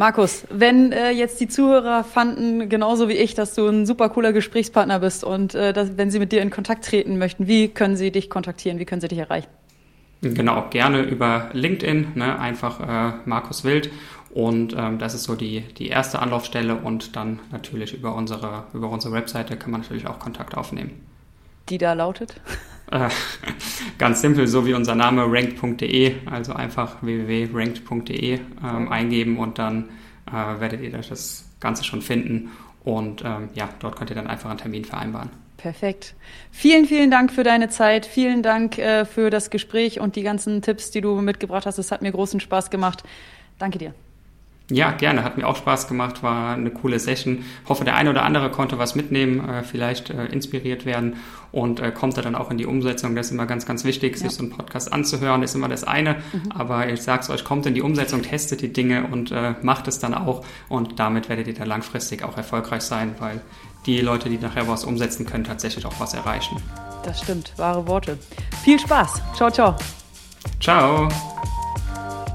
Markus, wenn äh, jetzt die Zuhörer fanden, genauso wie ich, dass du ein super cooler Gesprächspartner bist und äh, dass, wenn sie mit dir in Kontakt treten möchten, wie können sie dich kontaktieren? Wie können sie dich erreichen? Genau, gerne über LinkedIn, ne, einfach äh, Markus Wild. Und ähm, das ist so die, die erste Anlaufstelle und dann natürlich über unsere, über unsere Webseite kann man natürlich auch Kontakt aufnehmen. Die da lautet? Äh, ganz simpel, so wie unser Name ranked.de, also einfach www.ranked.de ähm, eingeben und dann äh, werdet ihr das Ganze schon finden. Und ähm, ja, dort könnt ihr dann einfach einen Termin vereinbaren. Perfekt. Vielen, vielen Dank für deine Zeit. Vielen Dank äh, für das Gespräch und die ganzen Tipps, die du mitgebracht hast. Es hat mir großen Spaß gemacht. Danke dir. Ja, gerne. Hat mir auch Spaß gemacht. War eine coole Session. Hoffe, der eine oder andere konnte was mitnehmen, äh, vielleicht äh, inspiriert werden und äh, kommt da dann auch in die Umsetzung. Das ist immer ganz, ganz wichtig, ja. sich so einen Podcast anzuhören, ist immer das eine. Mhm. Aber ich sag's euch, kommt in die Umsetzung, testet die Dinge und macht es dann auch. Und damit werdet ihr da langfristig auch erfolgreich sein, weil die Leute, die nachher was umsetzen können, tatsächlich auch was erreichen. Das stimmt, wahre Worte. Viel Spaß. Ciao, ciao. Ciao.